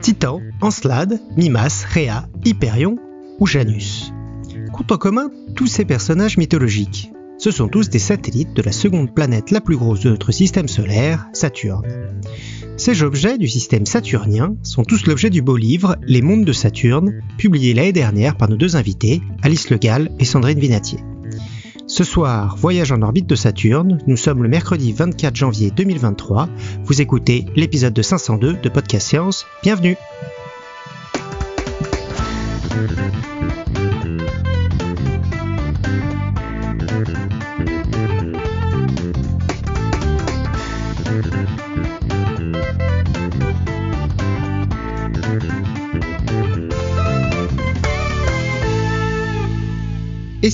Titan, Encelade, Mimas, Rhea, Hyperion ou Janus. Compte en commun tous ces personnages mythologiques. Ce sont tous des satellites de la seconde planète la plus grosse de notre système solaire, Saturne. Ces objets du système saturnien sont tous l'objet du beau livre Les mondes de Saturne, publié l'année dernière par nos deux invités, Alice Le Gall et Sandrine Vinatier. Ce soir, voyage en orbite de Saturne, nous sommes le mercredi 24 janvier 2023, vous écoutez l'épisode de 502 de Podcast Science, bienvenue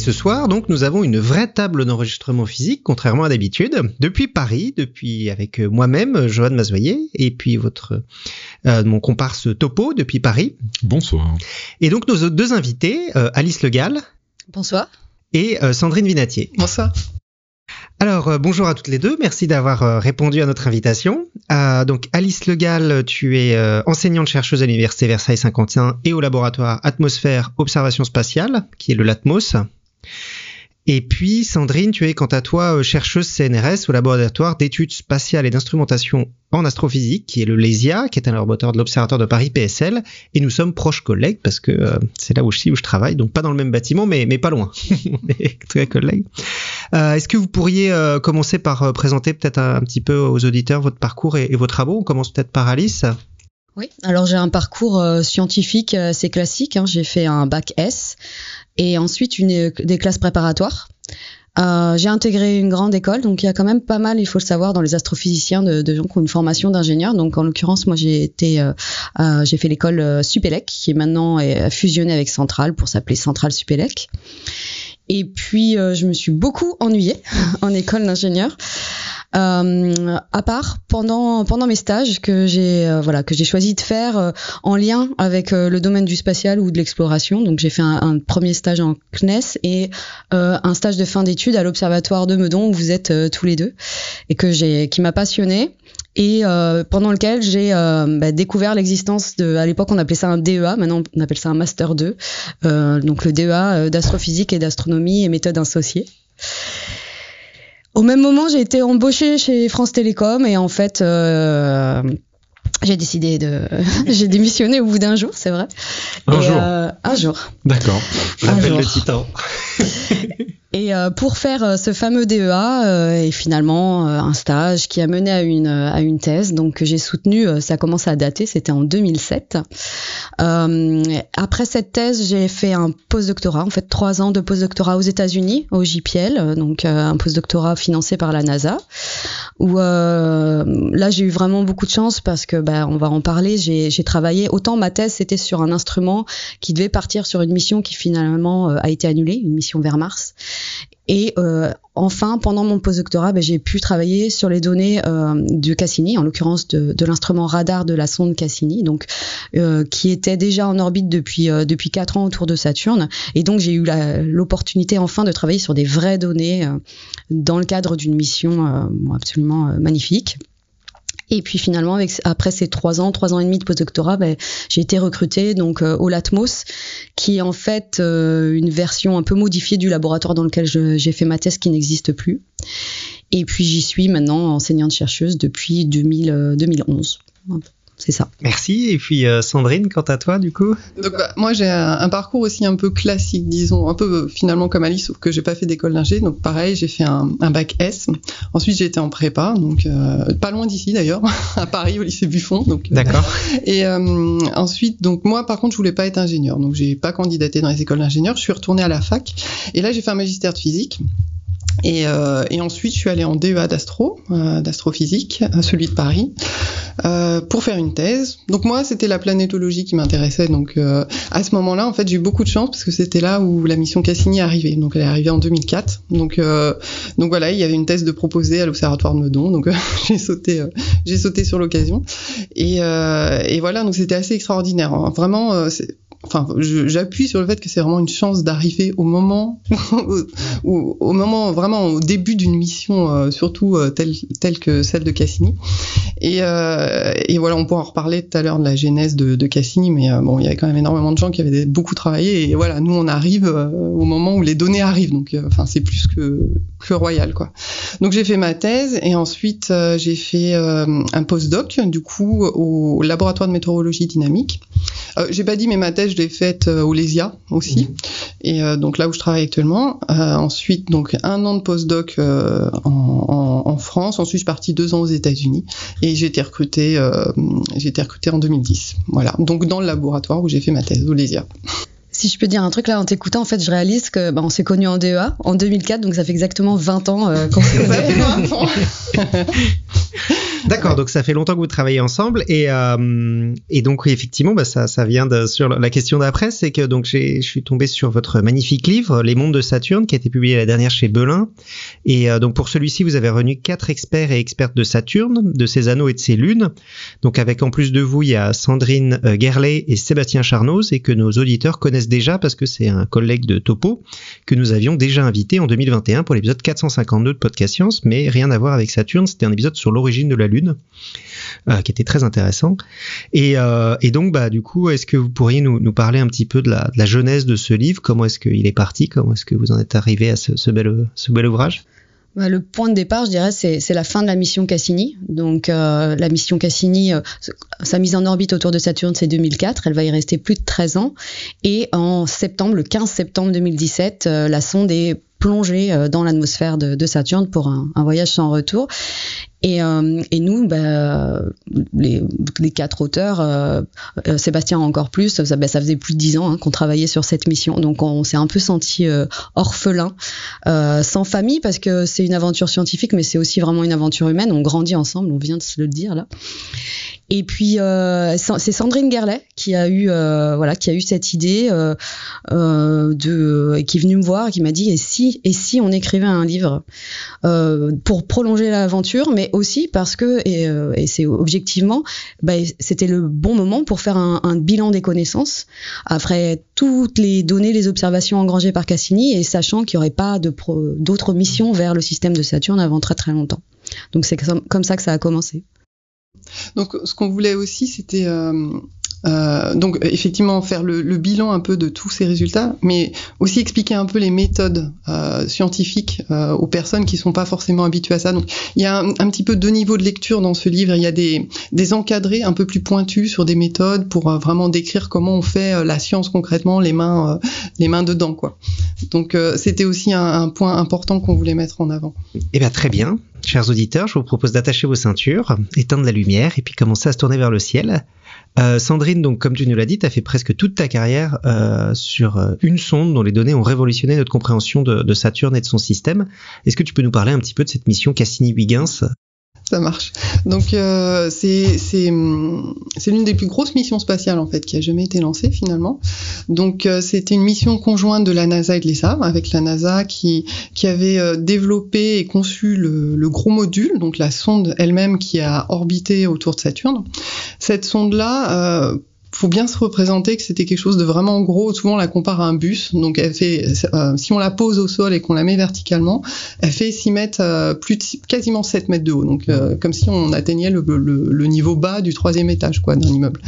ce soir, donc, nous avons une vraie table d'enregistrement physique, contrairement à d'habitude, depuis Paris, depuis avec moi-même, Johan Mazoyer, et puis votre euh, mon comparse Topo depuis Paris. Bonsoir. Et donc nos deux invités, euh, Alice Le Gall. Bonsoir. Et euh, Sandrine Vinatier. Bonsoir. Alors bonjour à toutes les deux, merci d'avoir répondu à notre invitation. donc Alice Le Gall, tu es enseignante chercheuse à l'université Versailles-Saint-Quentin et au laboratoire Atmosphère Observation Spatiale, qui est le LATMOS. Et puis, Sandrine, tu es quant à toi euh, chercheuse CNRS au laboratoire d'études spatiales et d'instrumentation en astrophysique, qui est le LESIA, qui est un laboratoire de l'Observatoire de Paris PSL. Et nous sommes proches collègues parce que euh, c'est là où je, où je travaille, donc pas dans le même bâtiment, mais, mais pas loin. Est très collègues. Euh, Est-ce que vous pourriez commencer par présenter peut-être un, petit peu aux auditeurs votre parcours et, et vos travaux? On commence peut-être par Alice. Oui, alors j'ai un parcours scientifique assez classique. Hein. J'ai fait un bac S et ensuite une, des classes préparatoires. Euh, j'ai intégré une grande école, donc il y a quand même pas mal, il faut le savoir, dans les astrophysiciens de, de gens qui ont une formation d'ingénieur. Donc en l'occurrence, moi j'ai été, euh, euh, j'ai fait l'école euh, Supélec, qui est maintenant fusionnée avec Centrale pour s'appeler Centrale Supélec. Et puis euh, je me suis beaucoup ennuyée en école d'ingénieur. Euh, à part pendant pendant mes stages que j'ai euh, voilà que j'ai choisi de faire euh, en lien avec le domaine du spatial ou de l'exploration. Donc j'ai fait un, un, premier stage en CNES et un stage de fin d'études à l'observatoire de Meudon où vous êtes tous les deux et que j'ai qui m'a passionné et euh, pendant lequel j'ai euh, bah, découvert l'existence de, à l'époque on appelait ça un DEA, maintenant on appelle ça un Master 2, euh, donc le DEA d'astrophysique et d'astronomie et méthodes associées. Au même moment, j'ai été embauchée chez France Télécom et en fait, euh, j'ai décidé de, j'ai démissionné au bout d'un jour, c'est vrai. Un et, jour. Euh, un jour. D'accord. J'appelle jour. le titan. Et euh, pour faire euh, ce fameux DEA euh, et finalement un stage qui a mené à une à une thèse, donc que j'ai soutenu, euh, ça commence à dater, c'était en 2007. Euh, après cette thèse, j'ai fait un postdoctorat, en fait trois ans de postdoctorat aux États-Unis, au JPL, donc un postdoctorat financé par la NASA, où là j'ai eu vraiment beaucoup de chance parce que bah, on va en parler. J'ai travaillé autant ma thèse c'était sur un instrument qui devait partir sur une mission qui finalement a été annulée, une mission vers Mars. Et euh, enfin, pendant mon postdoctorat, ben, j'ai pu travailler sur les données euh, de Cassini, en l'occurrence de, l'instrument radar de la sonde Cassini, donc euh, qui était déjà en orbite depuis euh, depuis quatre ans autour de Saturne. Et donc j'ai eu l'opportunité enfin de travailler sur des vraies données dans le cadre d'une mission absolument magnifique. Et puis finalement, avec, après ces trois ans, trois ans et demi de postdoctorat, ben, j'ai été recrutée donc euh, au Latmos, qui est en fait euh, une version un peu modifiée du laboratoire dans lequel j'ai fait ma thèse qui n'existe plus. Et puis j'y suis maintenant enseignante chercheuse depuis 2000, euh, 2011. C'est ça. Merci. Et puis euh, Sandrine, quant à toi, du coup? Donc bah, moi j'ai un, un parcours aussi un peu classique, disons, un peu euh, finalement comme Alice, sauf que j'ai pas fait d'école d'ingé. Donc pareil, j'ai fait un, un bac S. Ensuite j'ai été en prépa, donc euh, pas loin d'ici d'ailleurs, à Paris au lycée Buffon. Donc euh, D'accord. et euh, ensuite donc moi par contre je voulais pas être ingénieur, donc j'ai pas candidaté dans les écoles d'ingénieurs. Je suis retournée à la fac et là j'ai fait un magistère de physique. Et, euh, et ensuite, je suis allée en DEA euh, d'astrophysique, euh, celui de Paris, pour faire une thèse. Donc moi, c'était la planétologie qui m'intéressait. Donc à ce moment-là, en fait, j'ai eu beaucoup de chance parce que c'était là où la mission Cassini est arrivée. Donc elle est arrivée en 2004. Donc voilà, il y avait une thèse de proposer à l'observatoire de Meudon. Donc j'ai sauté, j'ai sauté sur l'occasion. Et, voilà, donc c'était assez extraordinaire. hein. Vraiment, c'est- enfin, j'appuie sur le fait que c'est vraiment une chance d'arriver au moment, au moment vraiment au début d'une mission, euh, surtout euh, telle, telle que celle de Cassini. Et, euh, et voilà, on pourra en reparler tout à l'heure de la genèse de, de Cassini, mais euh, bon, il y avait quand même énormément de gens qui avaient beaucoup travaillé. Et voilà, nous, on arrive au moment où les données arrivent, donc enfin, c'est plus que que royal, quoi. Donc j'ai fait ma thèse et ensuite j'ai fait un postdoc, du coup, au laboratoire de météorologie dynamique. J'ai pas dit, mais ma thèse je l'ai faite euh, au Lesia aussi, mhm. et euh, donc là où je travaille actuellement. Euh, ensuite, donc un an de postdoc en, en, France. Ensuite, je suis partie deux ans aux États-Unis et j'ai été recrutée, j'ai été recrutée en 2010. Voilà, donc dans le laboratoire où j'ai fait ma thèse au Lesia. Si je peux dire un truc là en t'écoutant, en fait, je réalise que bah, on s'est connus en DEA en 2004, donc ça fait exactement 20 ans qu'on se connaît. D'accord, donc ça fait longtemps que vous travaillez ensemble et, euh, et donc effectivement, bah, ça, ça vient de, sur la question d'après, c'est que donc je suis tombé sur votre magnifique livre, Les mondes de Saturne, qui a été publié la dernière chez Belin. Et euh, donc pour celui-ci, vous avez revenu quatre experts et expertes de Saturne, de ses anneaux et de ses lunes. Donc avec en plus de vous, il y a Sandrine euh, Gerlet et Sébastien Charnoz et que nos auditeurs connaissent déjà parce que c'est un collègue de Topo que nous avions déjà invité en 2021 pour l'épisode 452 de Podcast Science, mais rien à voir avec Saturne. C'était un épisode sur l'origine de la Lune, euh, qui était très intéressant. Euh, et, donc, bah, du coup, est-ce que vous pourriez nous, parler un petit peu de la, genèse de ce livre? Comment est-ce qu'il est parti? Comment est-ce que vous en êtes arrivé à ce, bel, ce bel ouvrage? Bah, le point de départ, je dirais, c'est la fin de la mission Cassini. Donc, euh, la mission Cassini, sa mise en orbite autour de Saturne, c'est 2004. Elle va y rester plus de 13 ans. Et en septembre, le 15 septembre 2017, la sonde est plongée dans l'atmosphère de, Saturne pour un, un, voyage sans retour. Et, euh, et, nous, bah, les, les, quatre auteurs, euh, euh, Sébastien encore plus, ça, bah, ça faisait plus de dix ans hein, qu'on travaillait sur cette mission, donc on s'est un peu senti euh, orphelin, sans famille, parce que c'est une aventure scientifique, mais c'est aussi vraiment une aventure humaine. On grandit ensemble, on vient de se le dire là. Et puis euh, c'est Sandrine Gerlet qui a eu euh, voilà qui a eu cette idée euh, euh de qui est venue me voir et qui m'a dit et si et si on écrivait un livre euh, pour prolonger l'aventure mais aussi parce que et, et c'est objectivement bah, c'était le bon moment pour faire un, un bilan des connaissances après toutes les données les observations engrangées par Cassini et sachant qu'il n'y aurait pas de d'autres missions vers le système de Saturne avant très très longtemps donc c'est comme ça que ça a commencé. Donc, ce qu'on voulait aussi, c'était euh, euh, donc effectivement faire le, bilan un peu de tous ces résultats, mais aussi expliquer un peu les méthodes euh, scientifiques euh, aux personnes qui sont pas forcément habituées à ça. Donc il y a un, petit peu deux niveaux de lecture dans ce livre. Il y a des, encadrés un peu plus pointus sur des méthodes pour vraiment décrire comment on fait la science concrètement, les mains les mains dedans quoi. Donc c'était aussi un, un, point important qu'on voulait mettre en avant. Eh bien très bien. Chers auditeurs, je vous propose d'attacher vos ceintures, éteindre la lumière et puis commencer à se tourner vers le ciel. Euh, Sandrine, donc comme tu nous l'as dit, tu as fait presque toute ta carrière euh, sur euh, une sonde dont les données ont révolutionné notre compréhension de, de Saturne et de son système. Est-ce que tu peux nous parler un petit peu de cette mission Cassini-Huygens? Ça marche. Donc euh, c'est c'est l'une des plus grosses missions spatiales en fait qui a jamais été lancée finalement. Donc euh, c'était une mission conjointe de la NASA et de l'ESA avec la NASA qui qui avait euh, développé et conçu le, le, gros module donc la sonde elle-même qui a orbité autour de Saturne. Cette sonde là euh, faut bien se représenter que c'était quelque chose de vraiment gros. Souvent, on la compare à un bus. Donc, elle fait, euh, si on la pose au sol et qu'on la met verticalement, elle fait 6 mètres, euh, plus de, quasiment 7 mètres de haut. Donc, euh, comme si on atteignait le, le, le, niveau bas du troisième étage, quoi, d'un immeuble.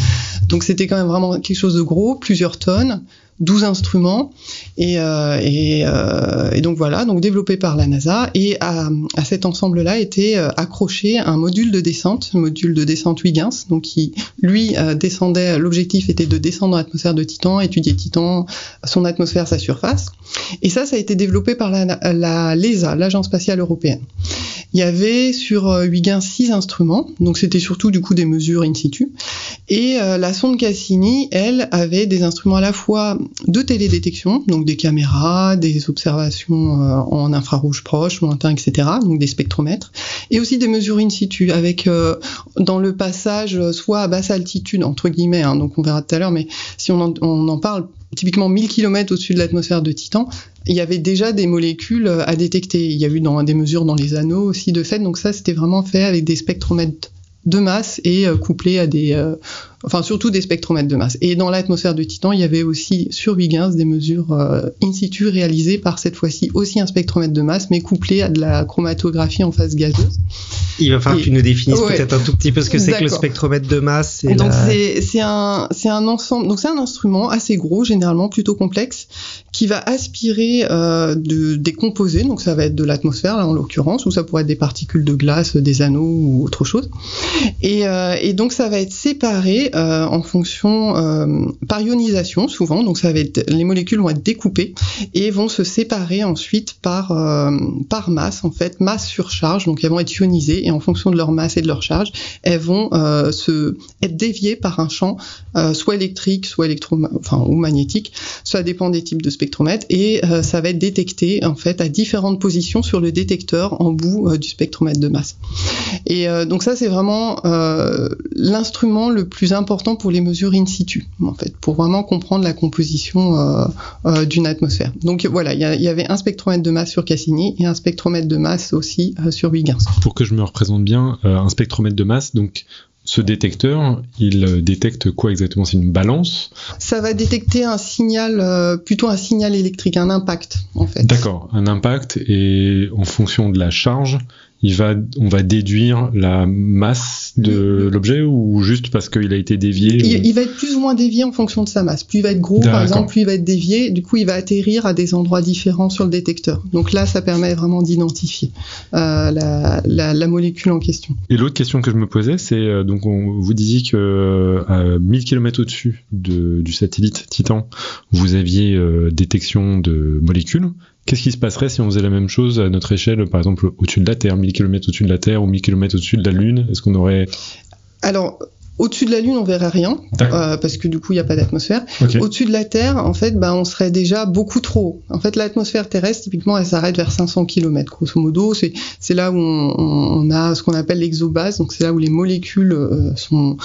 Donc, c'était quand même vraiment quelque chose de gros, plusieurs tonnes. 12 instruments et, euh, euh, et, donc voilà, donc développé par la NASA et à, cet ensemble-là était euh, accroché un module de descente, le module de descente Huygens, donc qui lui descendait, l'objectif était de descendre dans l'atmosphère de Titan, étudier Titan, son atmosphère, sa surface. Et ça, ça a été développé par la, l'ESA, l'Agence spatiale européenne. Il y avait sur Huygens six instruments, donc c'était surtout du coup des mesures in situ. Et la sonde Cassini, elle, avait des instruments à la fois de télédétection, donc des caméras, des observations euh, en infrarouge proche, lointain, etc., donc des spectromètres, et aussi des mesures in situ, avec euh, dans le passage euh, soit à basse altitude, entre guillemets, hein, donc on verra tout à l'heure, mais si on en, parle, typiquement 1000 km au-dessus de l'atmosphère de Titan, il y avait déjà des molécules à détecter. Il y a eu dans, des mesures dans les anneaux aussi de fait, donc ça c'était vraiment fait avec des spectromètres de masse et couplé à des enfin surtout des spectromètres de masse. Et dans l'atmosphère de Titan, il y avait aussi sur Huygens des mesures euh, in situ réalisées par cette fois-ci aussi un spectromètre de masse, mais couplé à de la chromatographie en phase gazeuse. Il va falloir que tu nous définisses peut-être un tout petit peu ce que c'est que le spectromètre de masse. donc c'est un ensemble, donc c'est un instrument assez gros, généralement plutôt complexe, qui va aspirer euh, de, des composés, donc ça va être de l'atmosphère là en l'occurrence, ou ça pourrait être des particules de glace, des anneaux ou autre chose. Et, euh, et donc ça va être séparé euh, en fonction euh, par ionisation souvent, donc ça va être les molécules vont être découpées et vont se séparer ensuite par euh, par masse en fait, masse sur charge, donc elles vont être ionisées et en fonction de leur masse et de leur charge, elles vont se être déviées par un champ soit électrique, soit électro enfin ou magnétique, ça dépend des types de spectromètres et ça va être détecté en fait à différentes positions sur le détecteur en bout du spectromètre de masse. Et donc ça c'est vraiment l'instrument le plus important important pour les mesures in situ, en fait, pour vraiment comprendre la composition euh, euh, d'une atmosphère. Donc voilà, il y, avait un spectromètre de masse sur Cassini et un spectromètre de masse aussi euh, sur Huygens. Pour que je me représente bien, un spectromètre de masse, donc ce détecteur, il détecte quoi exactement? C'est une balance? Ça va détecter un signal, plutôt un signal électrique, un impact en fait. D'accord, un impact et en fonction de la charge, il va, on va déduire la masse de l'objet ou juste parce qu'il a été dévié il, va être plus ou moins dévié en fonction de sa masse. Plus il va être gros, par exemple, plus il va être dévié. Du coup, il va atterrir à des endroits différents sur le détecteur. Donc là, ça permet vraiment d'identifier euh, la, la, la, molécule en question. Et l'autre question que je me posais, c'est euh, donc on, vous disiez que euh, à 1000 km au-dessus de, du satellite Titan, vous aviez euh, détection de molécules. Qu'est-ce qui se passerait si on faisait la même chose à notre échelle, par exemple au-dessus de la Terre, 1000 km au-dessus de la Terre ou 1000 km au-dessus de la Lune? Est-ce qu'on aurait... Alors, au-dessus de la Lune, on verrait rien, euh, parce que du coup, il n'y a pas d'atmosphère. Au-dessus de la Terre, en fait, bah, on serait déjà beaucoup trop. En fait, l'atmosphère terrestre, typiquement, elle s'arrête vers 500 km, grosso modo. C'est, c'est là où on, on, a ce qu'on appelle l'exobase, donc c'est là où les molécules euh, sont...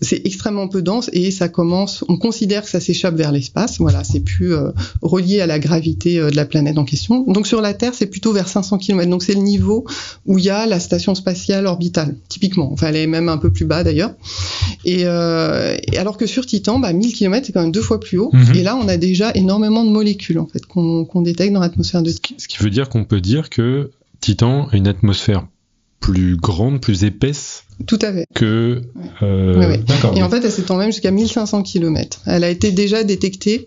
C'est extrêmement peu dense et ça commence... On considère que ça s'échappe vers l'espace. Voilà, c'est plus euh, relié à la gravité euh, de la planète en question. Donc sur la Terre, c'est plutôt vers 500 km. Donc c'est le niveau où il y a la station spatiale orbitale, typiquement. Enfin, elle est même un peu plus bas d'ailleurs. Euh, et, alors que sur Titan, bah, 1000 km c'est quand même deux fois plus haut. Mhm. Et là, on a déjà énormément de molécules en fait qu'on détecte dans l'atmosphère de Titan. Ce qui veut dire qu'on peut dire que Titan a une atmosphère plus grande, plus épaisse tout à fait. Que, euh, Et en fait, elle s'étend même jusqu'à 1500 km. Elle a été déjà détectée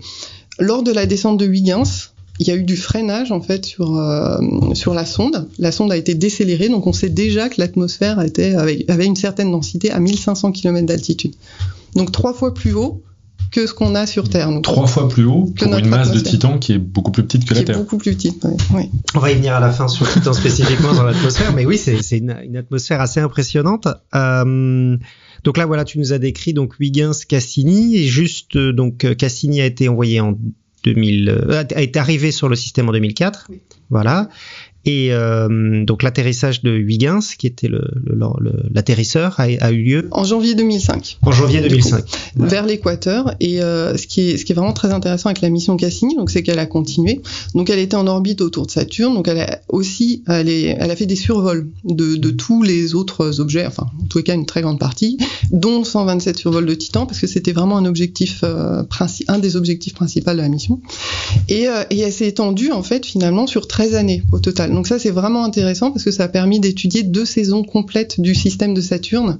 lors de la descente de Huygens il y a eu du freinage en fait sur euh, sur la sonde. La sonde a été décélérée, donc on sait déjà que l'atmosphère était avait une certaine densité à 1500 km d'altitude. Donc trois fois plus haut que ce qu'on a sur Terre. trois fois plus haut que pour une masse de Titan qui est beaucoup plus petite que la Terre. beaucoup plus petite. Oui. On va y venir à la fin sur Titan spécifiquement dans l'atmosphère, mais oui, c'est une, une, atmosphère assez impressionnante. Euh, donc là, voilà, tu nous as décrit donc Huygens, Cassini, et juste euh, donc Cassini a été envoyé en 2000, euh, est arrivé sur le système en 2004. Voilà. Et euh, donc l'atterrissage de Huygens, qui était l'atterrisseur, le, a, eu lieu en janvier 2005. En janvier 2005. vers l'équateur. Et euh, ce, qui est, ce qui est vraiment très intéressant avec la mission Cassini, donc c'est qu'elle a continué. Donc elle était en orbite autour de Saturne. Donc elle a aussi, elle, est, elle a fait des survols de, de, tous les autres objets, enfin en tous les cas une très grande partie, dont 127 survols de Titan, parce que c'était vraiment un objectif euh, un des objectifs principaux de la mission. Et, euh, et elle s'est étendue en fait finalement sur 13 années au total. Donc ça c'est vraiment intéressant parce que ça a permis d'étudier deux saisons complètes du système de Saturne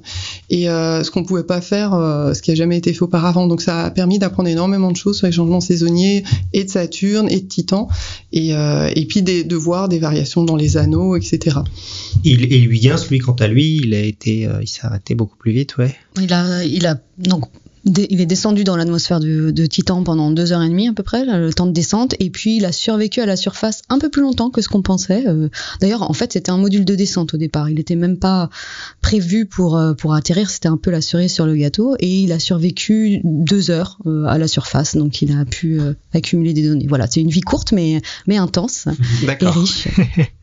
et euh, ce qu'on pouvait pas faire, euh, ce qui a jamais été fait auparavant. Donc ça a permis d'apprendre énormément de choses sur les changements saisonniers et de Saturne et de Titan et, euh, et puis des, de voir des variations dans les anneaux, etc. Il, et Huygens, lui, quant à lui, il a été, il s'est arrêté beaucoup plus vite, ouais. Il a, il a donc il est descendu dans l'atmosphère de, de, Titan pendant deux heures et demie à peu près, le temps de descente, et puis il a survécu à la surface un peu plus longtemps que ce qu'on pensait. Euh. D'ailleurs, en fait, c'était un module de descente au départ. Il n'était même pas prévu pour euh, pour atterrir. C'était un peu la cerise sur le gâteau, et il a survécu deux heures euh, à la surface, donc il a pu accumuler des données. Voilà, c'est une vie courte mais mais intense et riche.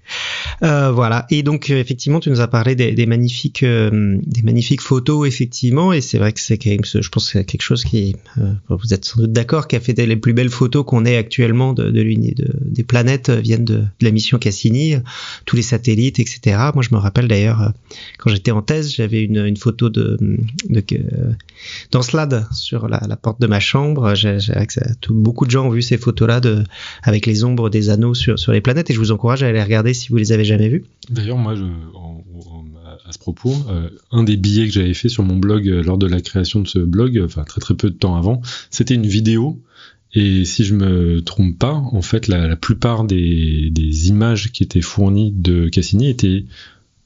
Euh, voilà. Et donc effectivement, tu nous as parlé des, des magnifiques, euh, des magnifiques photos effectivement, et c'est vrai que c'est quand même, je pense que quelque chose qui, euh, vous êtes sans doute d'accord, qui a fait les plus belles photos qu'on ait actuellement de, de, de, des planètes viennent de, la mission Cassini, tous les satellites, etc. Moi, je me rappelle d'ailleurs quand j'étais en thèse, j'avais une, photo de, de d'Encelade sur la, porte de ma chambre. Tout, beaucoup de gens ont vu ces photos-là avec les ombres des anneaux sur, sur les planètes, et je vous encourage à aller regarder si vous les avez jamais vus. D'ailleurs, moi, à ce propos, euh, un des billets que j'avais fait sur mon blog euh, lors de la création de ce blog, enfin très très peu de temps avant, c'était une vidéo. Et si je me trompe pas, en fait, la, la plupart des, des, images qui étaient fournies de Cassini étaient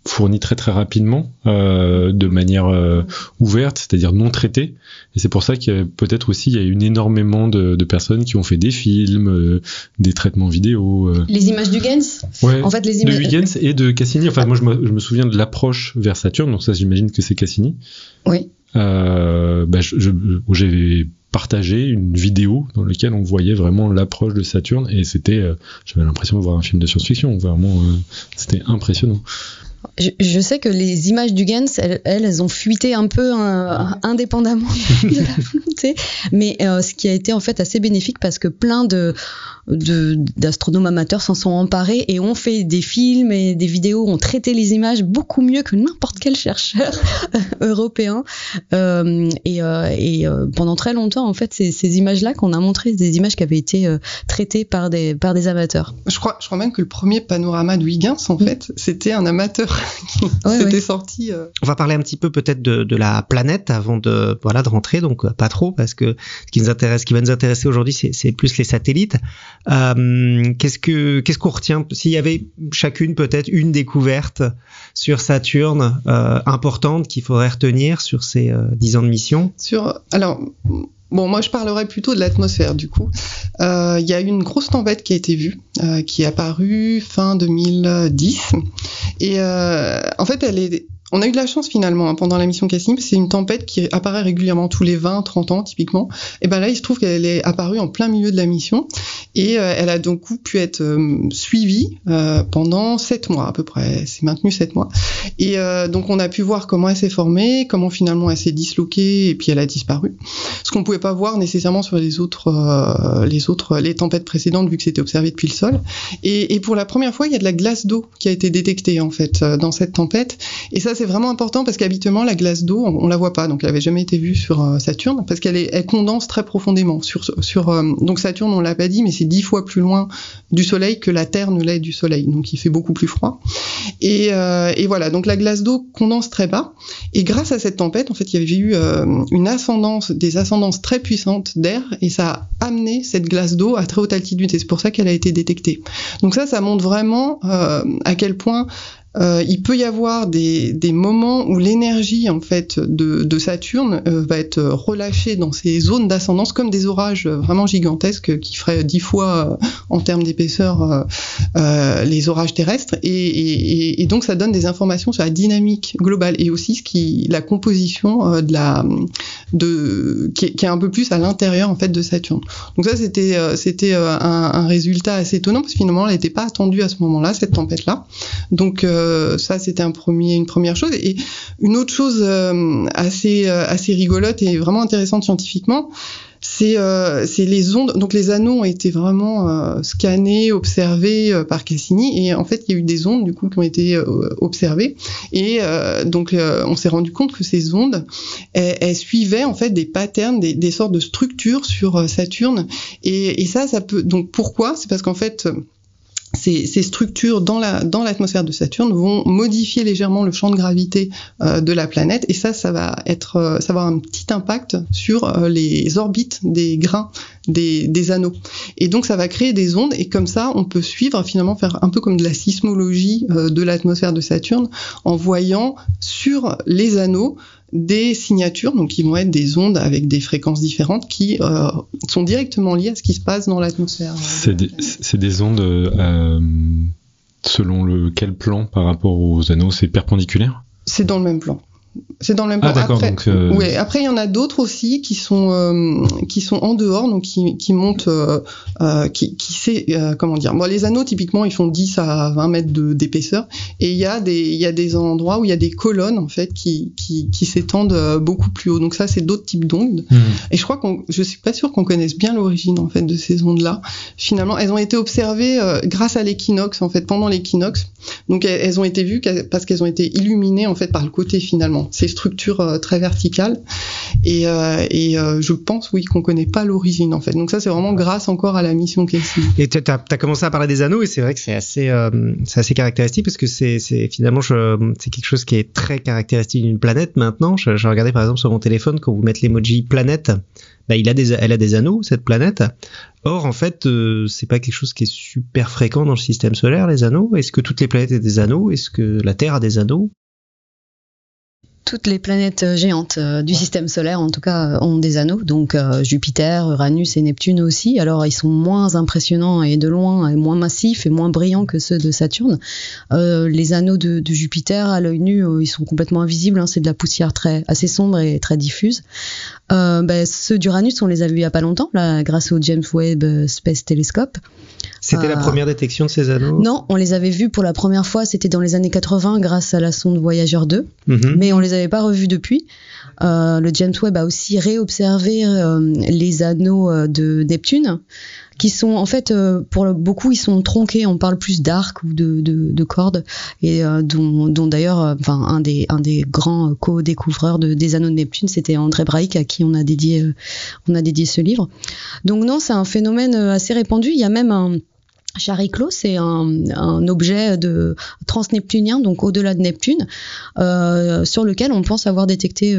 fournies très très rapidement, euh, de manière euh, ouverte, c'est-à-dire non traitée. Et c'est pour ça qu'il y a peut-être aussi il y a une énormément de, de, personnes qui ont fait des films, euh, des traitements vidéo. euh. Les images d'Huygens Ouais, En fait, les de images. Huygens et de Cassini. Enfin, moi, je me, je me souviens de l'approche vers Saturne, donc ça, j'imagine que c'est Cassini. Oui. Euh, bah, je- je- où j'ai partagé une vidéo dans laquelle on voyait vraiment l'approche de Saturne et c'était, euh, j'avais l'impression de voir un film de science-fiction. Vraiment, euh, c'était impressionnant. Je, je sais que les images d'Huygens, elles, elles, elles ont fuité un peu hein, indépendamment de la volonté, mais euh, ce qui a été en fait assez bénéfique parce que plein de d'astronomes amateurs s'en sont emparés et ont fait des films et des vidéos, ont traité les images beaucoup mieux que n'importe quel chercheur européen. Euh, et euh, et pendant très longtemps, en fait, ces, ces images-là qu'on a montrées, des images qui avaient été traitées par des par des amateurs. Je crois, je crois même que le premier panorama de Huygens, en fait, c'était un amateur qui Ouais, s'était ouais. sorti. euh, On va parler un petit peu peut-être de, de la planète avant de voilà de rentrer, donc euh, pas trop parce que ce qui nous intéresse, ce qui va nous intéresser aujourd'hui, c'est, plus les satellites. Euh, qu'est-ce que qu'est-ce qu'on retient? S'il y avait chacune peut-être une découverte sur Saturne euh, importante qu'il faudrait retenir sur ces euh, 10 ans de mission. Sur, alors, bon, moi je parlerais plutôt de l'atmosphère du coup. Euh, Il y a une grosse tempête qui a été vue, euh, qui est apparue fin 2010, et euh, en fait elle est on a eu de la chance finalement hein, pendant la mission Cassini, c'est une tempête qui apparaît régulièrement tous les 20-30 ans typiquement. Et ben là, il se trouve qu'elle est apparue en plein milieu de la mission et euh, elle a donc pu être euh, suivie euh, pendant 7 mois à peu près. C'est maintenu 7 mois. Et donc on a pu voir comment elle s'est formée, comment finalement elle s'est disloquée et puis elle a disparu. Ce qu'on pouvait pas voir nécessairement sur les autres, les autres, les tempêtes précédentes vu que c'était observé depuis le sol. Et, et pour la première fois, il y a de la glace d'eau qui a été détectée en fait dans cette tempête. Et ça c'est vraiment important parce qu'habituellement la glace d'eau, on, la voit pas, donc elle avait jamais été vue sur euh, Saturne parce qu'elle est, condense très profondément sur euh, donc Saturne on l'a pas dit mais c'est dix fois plus loin du Soleil que la Terre ne l'est du Soleil, donc il fait beaucoup plus froid. Et, euh, et voilà, donc la glace d'eau condense très bas. Et grâce à cette tempête, en fait, il y avait eu une ascendance, des ascendances très puissantes d'air, et ça a amené cette glace d'eau à très haute altitude. Et c'est pour ça qu'elle a été détectée. Donc ça, ça montre vraiment à quel point euh, il peut y avoir des, moments où l'énergie en fait de, Saturne euh, va être relâchée dans ces zones d'ascendance comme des orages vraiment gigantesques qui feraient dix fois euh, en termes d'épaisseur les orages terrestres et, donc ça donne des informations sur la dynamique globale et aussi la composition de la qui est, un peu plus à l'intérieur en fait de Saturne. Donc ça c'était c'était un, résultat assez étonnant parce que finalement elle n'était pas attendue à ce moment-là cette tempête là. Donc ça c'était une première chose et une autre chose euh, assez assez rigolote et vraiment intéressante scientifiquement c'est euh, les ondes. Donc les anneaux ont été vraiment euh, scannés, observés euh, par Cassini, et en fait il y a eu des ondes du coup qui ont été euh, observées, et euh, donc euh, on s'est rendu compte que ces ondes, elles, suivaient en fait des patterns, des, sortes de structures sur euh, Saturne, et, ça, ça peut. Donc pourquoi? C'est parce qu'en fait ces, structures dans la dans l'atmosphère de Saturne vont modifier légèrement le champ de gravité euh, de la planète. Et ça ça va être euh, ça va avoir un petit impact sur euh, les orbites des grains des, anneaux. Et donc ça va créer des ondes. Et comme ça on peut suivre finalement faire un peu comme de la sismologie de l'atmosphère de Saturne en voyant sur les anneaux des signatures, donc qui vont être des ondes avec des fréquences différentes qui euh, sont directement liées à ce qui se passe dans l'atmosphère. C'est des, des, ondes euh, selon le quel plan par rapport aux anneaux, c'est perpendiculaire? C'est dans le même plan. C'est dans le même Ah, plan. d'accord, Après, donc, euh, ouais, après il y en a d'autres aussi qui sont euh, qui sont en dehors, donc qui, qui montent, euh, qui qui sait comment dire. Bon, les anneaux typiquement ils font 10 à 20 mètres de- d'épaisseur, et il y a des il y a des endroits où il y a des colonnes en fait qui qui, qui s'étendent beaucoup plus haut. Donc ça c'est d'autres types d'ondes. Mhm. Et je crois qu'on, je suis pas sûre qu'on connaisse bien l'origine en fait de ces ondes-là. Finalement, elles ont été observées grâce à l'équinoxe en fait pendant l'équinoxe. Donc elles, elles ont été vues parce qu'elles ont été illuminées en fait par le côté finalement. Ces structures euh, très verticales. Et, euh, euh, je pense oui qu'on connaît pas l'origine en fait. Donc ça c'est vraiment grâce encore à la mission Cassini. Et tu as, commencé à parler des anneaux et c'est vrai que c'est assez, c'est assez caractéristique parce que c'est, finalement c'est quelque chose qui est très caractéristique d'une planète maintenant. Je, je regardais par exemple sur mon téléphone quand vous mettez l'emoji planète, bah, elle a des anneaux cette planète. Or en fait euh, c'est pas quelque chose qui est super fréquent dans le système solaire les anneaux. Est-ce que toutes les planètes ont des anneaux? Est-ce que la Terre a des anneaux? Toutes les planètes euh, géantes euh, du système solaire, en tout cas, euh, ont des anneaux. Donc euh, Jupiter, Uranus et Neptune aussi. Alors ils sont moins impressionnants et de loin et moins massifs et moins brillants que ceux de Saturne. Euh, les anneaux de, de Jupiter, à l'œil nu, ils sont complètement invisibles. Hein, c'est de la poussière très assez sombre et très diffuse. Euh, ben, ceux d'Uranus, on les a vus il y a pas longtemps, là, grâce au James Webb Space Telescope. C'était la Euh, première détection de ces anneaux? Non, on les avait vus pour la première fois, c'était dans les années 80 grâce à la sonde Voyager 2 Mhm. mais on les avait pas revus depuis. Euh, le James Webb a aussi réobservé euh, les anneaux de Neptune, qui sont en fait euh, pour beaucoup ils sont tronqués. On parle plus d'arcs ou de, de, de cordes, et euh, dont, d'ailleurs, euh, enfin un des un des grands co-découvreurs de, des anneaux de Neptune, c'était André Braic à qui on a dédié on a dédié ce livre. Donc non, c'est un phénomène assez répandu. Il y a même un Chariclo, c'est un, un objet de transneptunien, donc au-delà de Neptune, sur lequel on pense avoir détecté,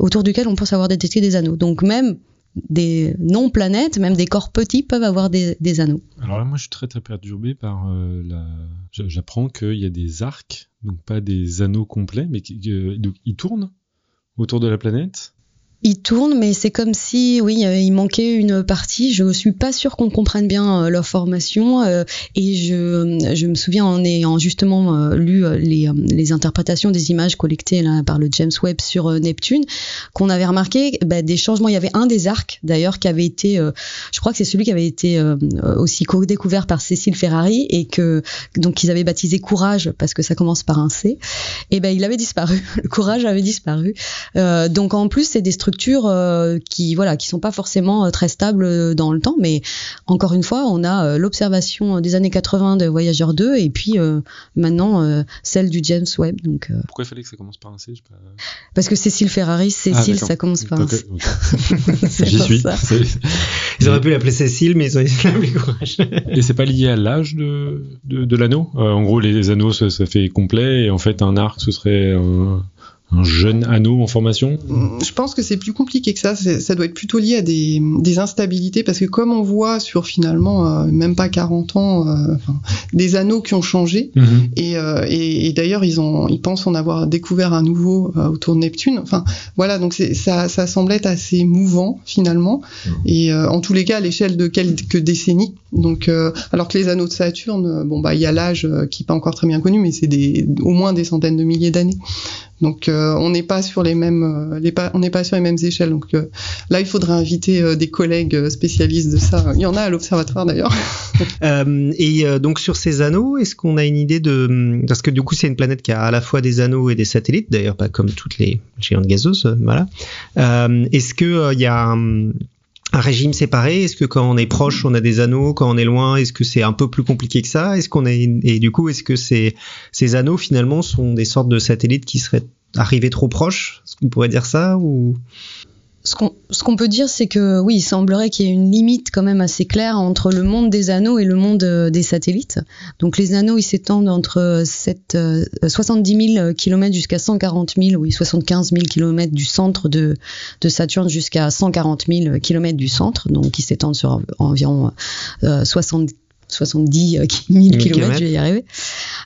autour duquel on pense avoir détecté des anneaux. Donc même des non-planètes, même des corps petits peuvent avoir des, anneaux. Alors là, moi, je suis très très perturbé par euh, la. J'apprends qu'il y a des arcs, donc pas des anneaux complets, mais qui, ils tournent autour de la planète. Ils tournent, mais c'est comme si, oui, euh, il manquait une partie. Je suis pas sûre qu'on comprenne bien euh, leur formation. euh, et je, je me souviens en ayant justement lu les, les interprétations des images collectées là, par le James Webb sur Neptune, qu'on avait remarqué bah, des changements. Il y avait un des arcs d'ailleurs qui avait été, je crois que c'est celui qui avait été aussi co-découvert par Cécile Ferrari et que donc ils avaient baptisé Courage parce que ça commence par un C. Et ben il avait disparu. Le courage avait disparu. Donc en plus c'est des structures euh, qui voilà qui sont pas forcément euh, très stables euh, dans le temps, mais encore une fois on a euh, l'observation des années 80 de Voyager 2 et puis euh, maintenant euh, celle du James Webb. Donc euh, Pourquoi il fallait que ça commence par un C pas... parce que Cécile Ferrari, Ah, Cécile ça commence par un C. J'y suis. ça. Ils auraient pu l'appeler Cécile, mais ils ont de l'appeler Courage. Et c'est pas lié à l'âge de, de, de l'anneau? Euh, En gros, les anneaux, ça, ça fait complet, et en fait, un arc, ce serait un, un jeune anneau en formation Je pense que c'est plus compliqué que ça. Ça doit être plutôt lié à des, des instabilités parce que comme on voit sur finalement euh, même pas 40 ans, euh, enfin, des anneaux qui ont changé. Et, euh, et, et d'ailleurs, ils ont, ils pensent en avoir découvert un nouveau autour de Neptune. Enfin, voilà, donc ça, ça semble être assez mouvant finalement. Et euh, en tous les cas, à l'échelle de quelques décennies. Donc, euh, alors que les anneaux de Saturne, euh, bon bah, il y a l'âge euh, qui est pas encore très bien connu, mais c'est des, au moins des centaines de milliers d'années. Donc, euh, on n'est pas sur les mêmes, euh, les on n'est pas sur les mêmes échelles. Donc euh, là, il faudrait inviter des collègues spécialistes de ça. Il y en a à l'observatoire d'ailleurs. Et donc sur ces anneaux, est-ce qu'on a une idée de parce que du coup c'est une planète qui a à la fois des anneaux et des satellites, d'ailleurs pas comme toutes les géantes gazeuses, voilà. Est-ce que il y a un, un régime séparé? Est-ce que quand on est proche, on a des anneaux? Quand on est loin, est-ce que c'est un peu plus compliqué que ça? Est-ce qu'on est et du coup, est-ce que ces ces anneaux finalement sont des sortes de satellites qui seraient arrivés trop proches? Est-ce qu'on pourrait dire ça ou? Ce qu'on qu'on peut dire, c'est que oui, il semblerait qu'il y ait une limite quand même assez claire entre le monde des anneaux et le monde euh, des satellites. Donc les anneaux, ils s'étendent entre 7, euh, 70 000 km jusqu'à 140 000, oui, 75 000 km du centre de, de Saturne jusqu'à 140 000 km du centre, donc qui s'étendent sur environ euh, 60 70 000 km, je vais y arriver,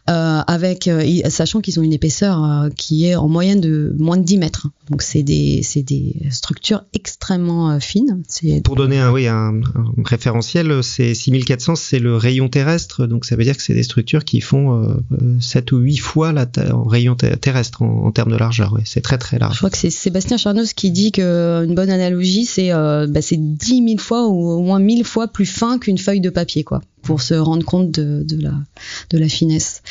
euh, avec, euh, sachant qu'ils ont une épaisseur euh, qui est en moyenne de moins de 10 mètres. Donc c'est des, des structures extrêmement fines. Pour donner un, oui, un, référentiel, c'est 6400, c'est le rayon terrestre, donc ça veut dire que c'est des structures qui font 7 ou 8 fois la en rayon terrestre en, termes de largeur. Ouais, c'est très très large. Je crois que c'est Sébastien Charnos qui dit qu'une bonne analogie, c'est bah, 10 000 fois ou au moins 1000 fois plus fin qu'une feuille de papier, quoi pour se rendre compte de, la, finesse.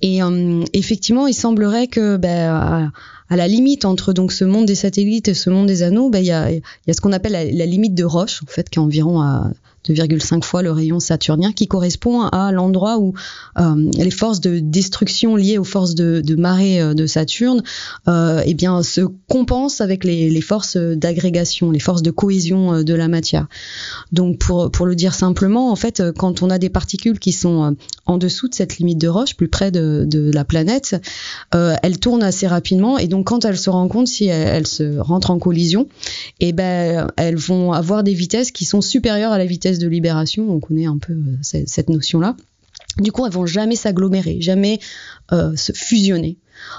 Et euh, effectivement, il semblerait que ben, à, la limite entre donc ce monde des satellites et ce monde des anneaux, ben, il y, a, y a ce qu'on appelle la, la, limite de Roche, en fait, qui est environ à 2,5 fois le rayon saturnien, qui correspond à l'endroit où euh, les forces de destruction liées aux forces de, marée euh, de Saturne euh, eh bien, se compensent avec les, forces d'agrégation, les forces de cohésion euh, de la matière. Donc pour, le dire simplement, en fait, quand on a des particules qui sont en dessous de cette limite de Roche, plus près de, la planète, elles tournent assez rapidement et donc quand elles se rencontrent, si elles, elles se rentrent en collision, eh ben, elles vont avoir des vitesses qui sont supérieures à la vitesse de libération, on connaît un peu euh, cette notion-là. Du coup, elles vont jamais s'agglomérer, jamais euh, se fusionner.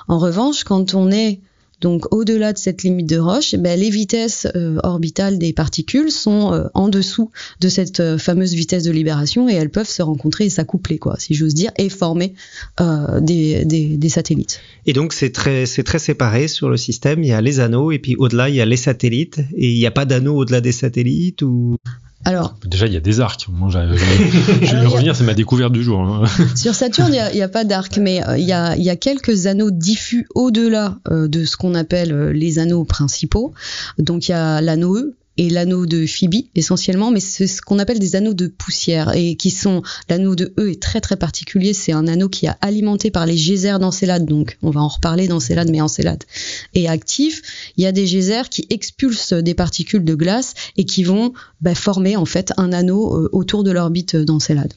En revanche, quand on est donc au-delà de cette limite de Roche, eh ben, les vitesses euh, orbitales des particules sont en dessous de cette fameuse vitesse de libération et elles peuvent se rencontrer et s'accoupler, quoi, si j'ose dire, et former des, des, satellites. Et donc c'est très c'est très séparé sur le système. Il y a les anneaux et puis au-delà il y a les satellites et il n'y a pas d'anneaux au-delà des satellites ou? Alors, déjà, il y a des arcs. Moi, je, je, vais revenir, c'est ma découverte du jour. Hein. Sur Saturne, il n'y a, pas d'arc, mais euh, il y, a, y, a, quelques anneaux diffus au-delà euh, de ce qu'on appelle euh, les anneaux principaux. Donc, il y a l'anneau E, et l'anneau de Phoebe essentiellement, mais c'est ce qu'on appelle des anneaux de poussière et qui sont l'anneau de E est très très particulier. C'est un anneau qui est alimenté par les geysers d'Encelade, donc on va en reparler d'Encelade, mais Encelade est actif. Il y a des geysers qui expulsent des particules de glace et qui vont bah, former en fait un anneau euh, autour de l'orbite d'Encelade.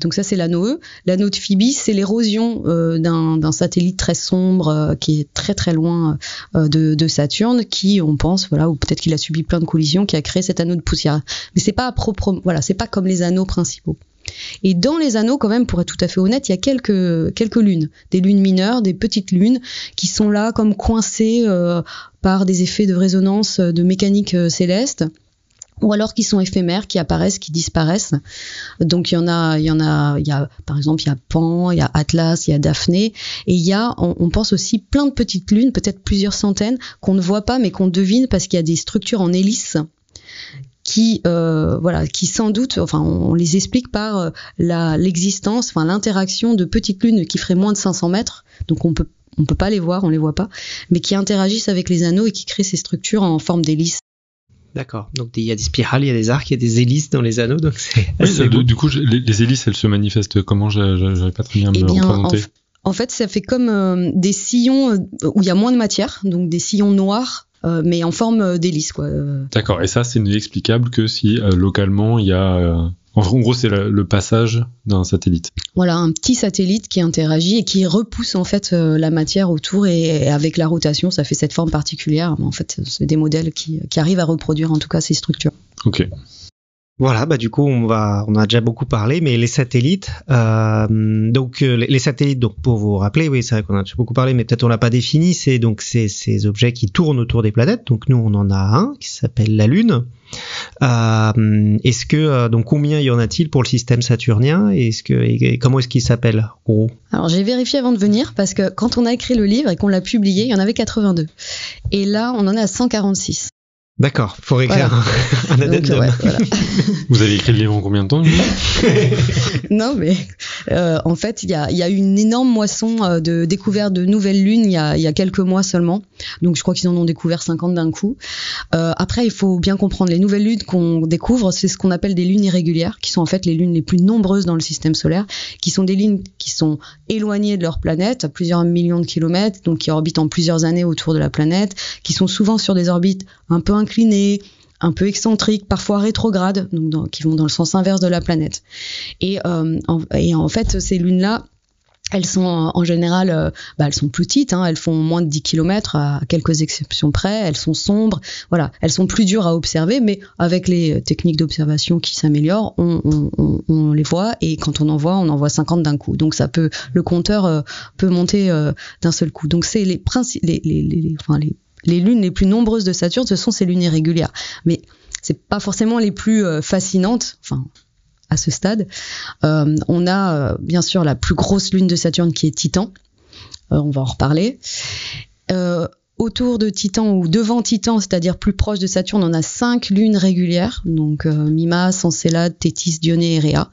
Donc ça c'est l'anneau E. L'anneau de Phoebe, c'est l'érosion euh, d'un satellite très sombre euh, qui est très très loin de, de Saturne, qui on pense voilà ou peut-être qu'il a subi plein de collisions qui a créé cet anneau de poussière. Mais c'est pas à propre, voilà, c'est pas comme les anneaux principaux. Et dans les anneaux, quand même, pour être tout à fait honnête, il y a quelques, quelques lunes, des lunes mineures, des petites lunes, qui sont là comme coincées euh, par des effets de résonance de mécanique euh, céleste ou alors qui sont éphémères, qui apparaissent, qui disparaissent. Donc il y en a, il y en a, il y a par exemple il y a Pan, il y a Atlas, il y a Daphné, et il y a, on, pense aussi plein de petites lunes, peut-être plusieurs centaines qu'on ne voit pas mais qu'on devine parce qu'il y a des structures en hélice qui euh, voilà qui sans doute enfin on, les explique par euh, l'existence enfin l'interaction de petites lunes qui feraient moins de 500 mètres. Donc on peut on peut pas les voir on les voit pas. Mais qui interagissent avec les anneaux et qui créent ces structures en forme d'hélice D'accord. Donc il y a des spirales, il y a des arcs, il y a des hélices dans les anneaux. Donc c'est. Oui, du coup, les, hélices, elles se manifestent comment? J'avais pas très bien me eh représenter. En, fait, ça fait comme euh, des sillons euh, où il y a moins de matière, donc des sillons noirs. Euh, mais en forme d'hélice quoi. D'accord, et ça c'est explicable que si localement il y a en gros, c'est le passage d'un satellite. Voilà, un petit satellite qui interagit et qui repousse en fait euh, la matière autour et, avec la rotation, ça fait cette forme particulière. En fait, c'est des modèles qui, qui arrivent à reproduire en tout cas ces structures. Ok. Voilà, bah du coup on va, on a déjà beaucoup parlé, mais les satellites, euh, donc euh, les satellites, donc pour vous rappeler, oui c'est vrai qu'on a déjà beaucoup parlé, mais peut-être on l'a pas défini, c'est donc ces, ces objets qui tournent autour des planètes. Donc nous on en a un qui s'appelle la Lune. Euh, est-ce que euh, donc combien y en a-t-il pour le système saturnien et est-ce que et, comment est-ce qu'il s'appelle gros? Alors j'ai vérifié avant de venir parce que quand on a écrit le livre et qu'on l'a publié, il y en avait 82 et là on en est à 146. D'accord, faut écrire un, addendum. Vous avez écrit le livre en combien de temps Non, mais euh, en fait, il y a, y a une énorme moisson euh, de découverte de nouvelles lunes il y a, y a quelques mois seulement. Donc, je crois qu'ils en ont découvert 50 d'un coup. Euh, après, il faut bien comprendre les nouvelles lunes qu'on découvre, c'est ce qu'on appelle des lunes irrégulières, qui sont en fait les lunes les plus nombreuses dans le système solaire, qui sont des lunes qui sont éloignées de leur planète à plusieurs millions de kilomètres, donc qui orbitent en plusieurs années autour de la planète, qui sont souvent sur des orbites un peu un peu excentriques, parfois rétrogrades, donc qui vont dans le sens inverse de la planète. Et, euh, en, fait, ces lunes-là, elles sont en général, euh, bah, elles sont petites, hein, elles font moins de 10 km à quelques exceptions près, elles sont sombres, voilà, elles sont plus dures à observer, mais avec les techniques d'observation qui s'améliorent, on, les voit et quand on en voit, on en voit 50 d'un coup. Donc ça peut, le compteur euh, peut monter euh, d'un seul coup. Donc c'est les, les, les, les, enfin, les, les lunes les plus nombreuses de Saturne, ce sont ces lunes irrégulières. Mais c'est pas forcément les plus fascinantes. Enfin, à ce stade. Euh, on a euh, bien sûr la plus grosse lune de Saturne qui est Titan. Euh, on va en reparler. autour de Titan ou devant Titan, c'est-à-dire plus proche de Saturne, on a cinq lunes régulières, donc Mimas, Encelade, Tétis, Dionée et Rhea,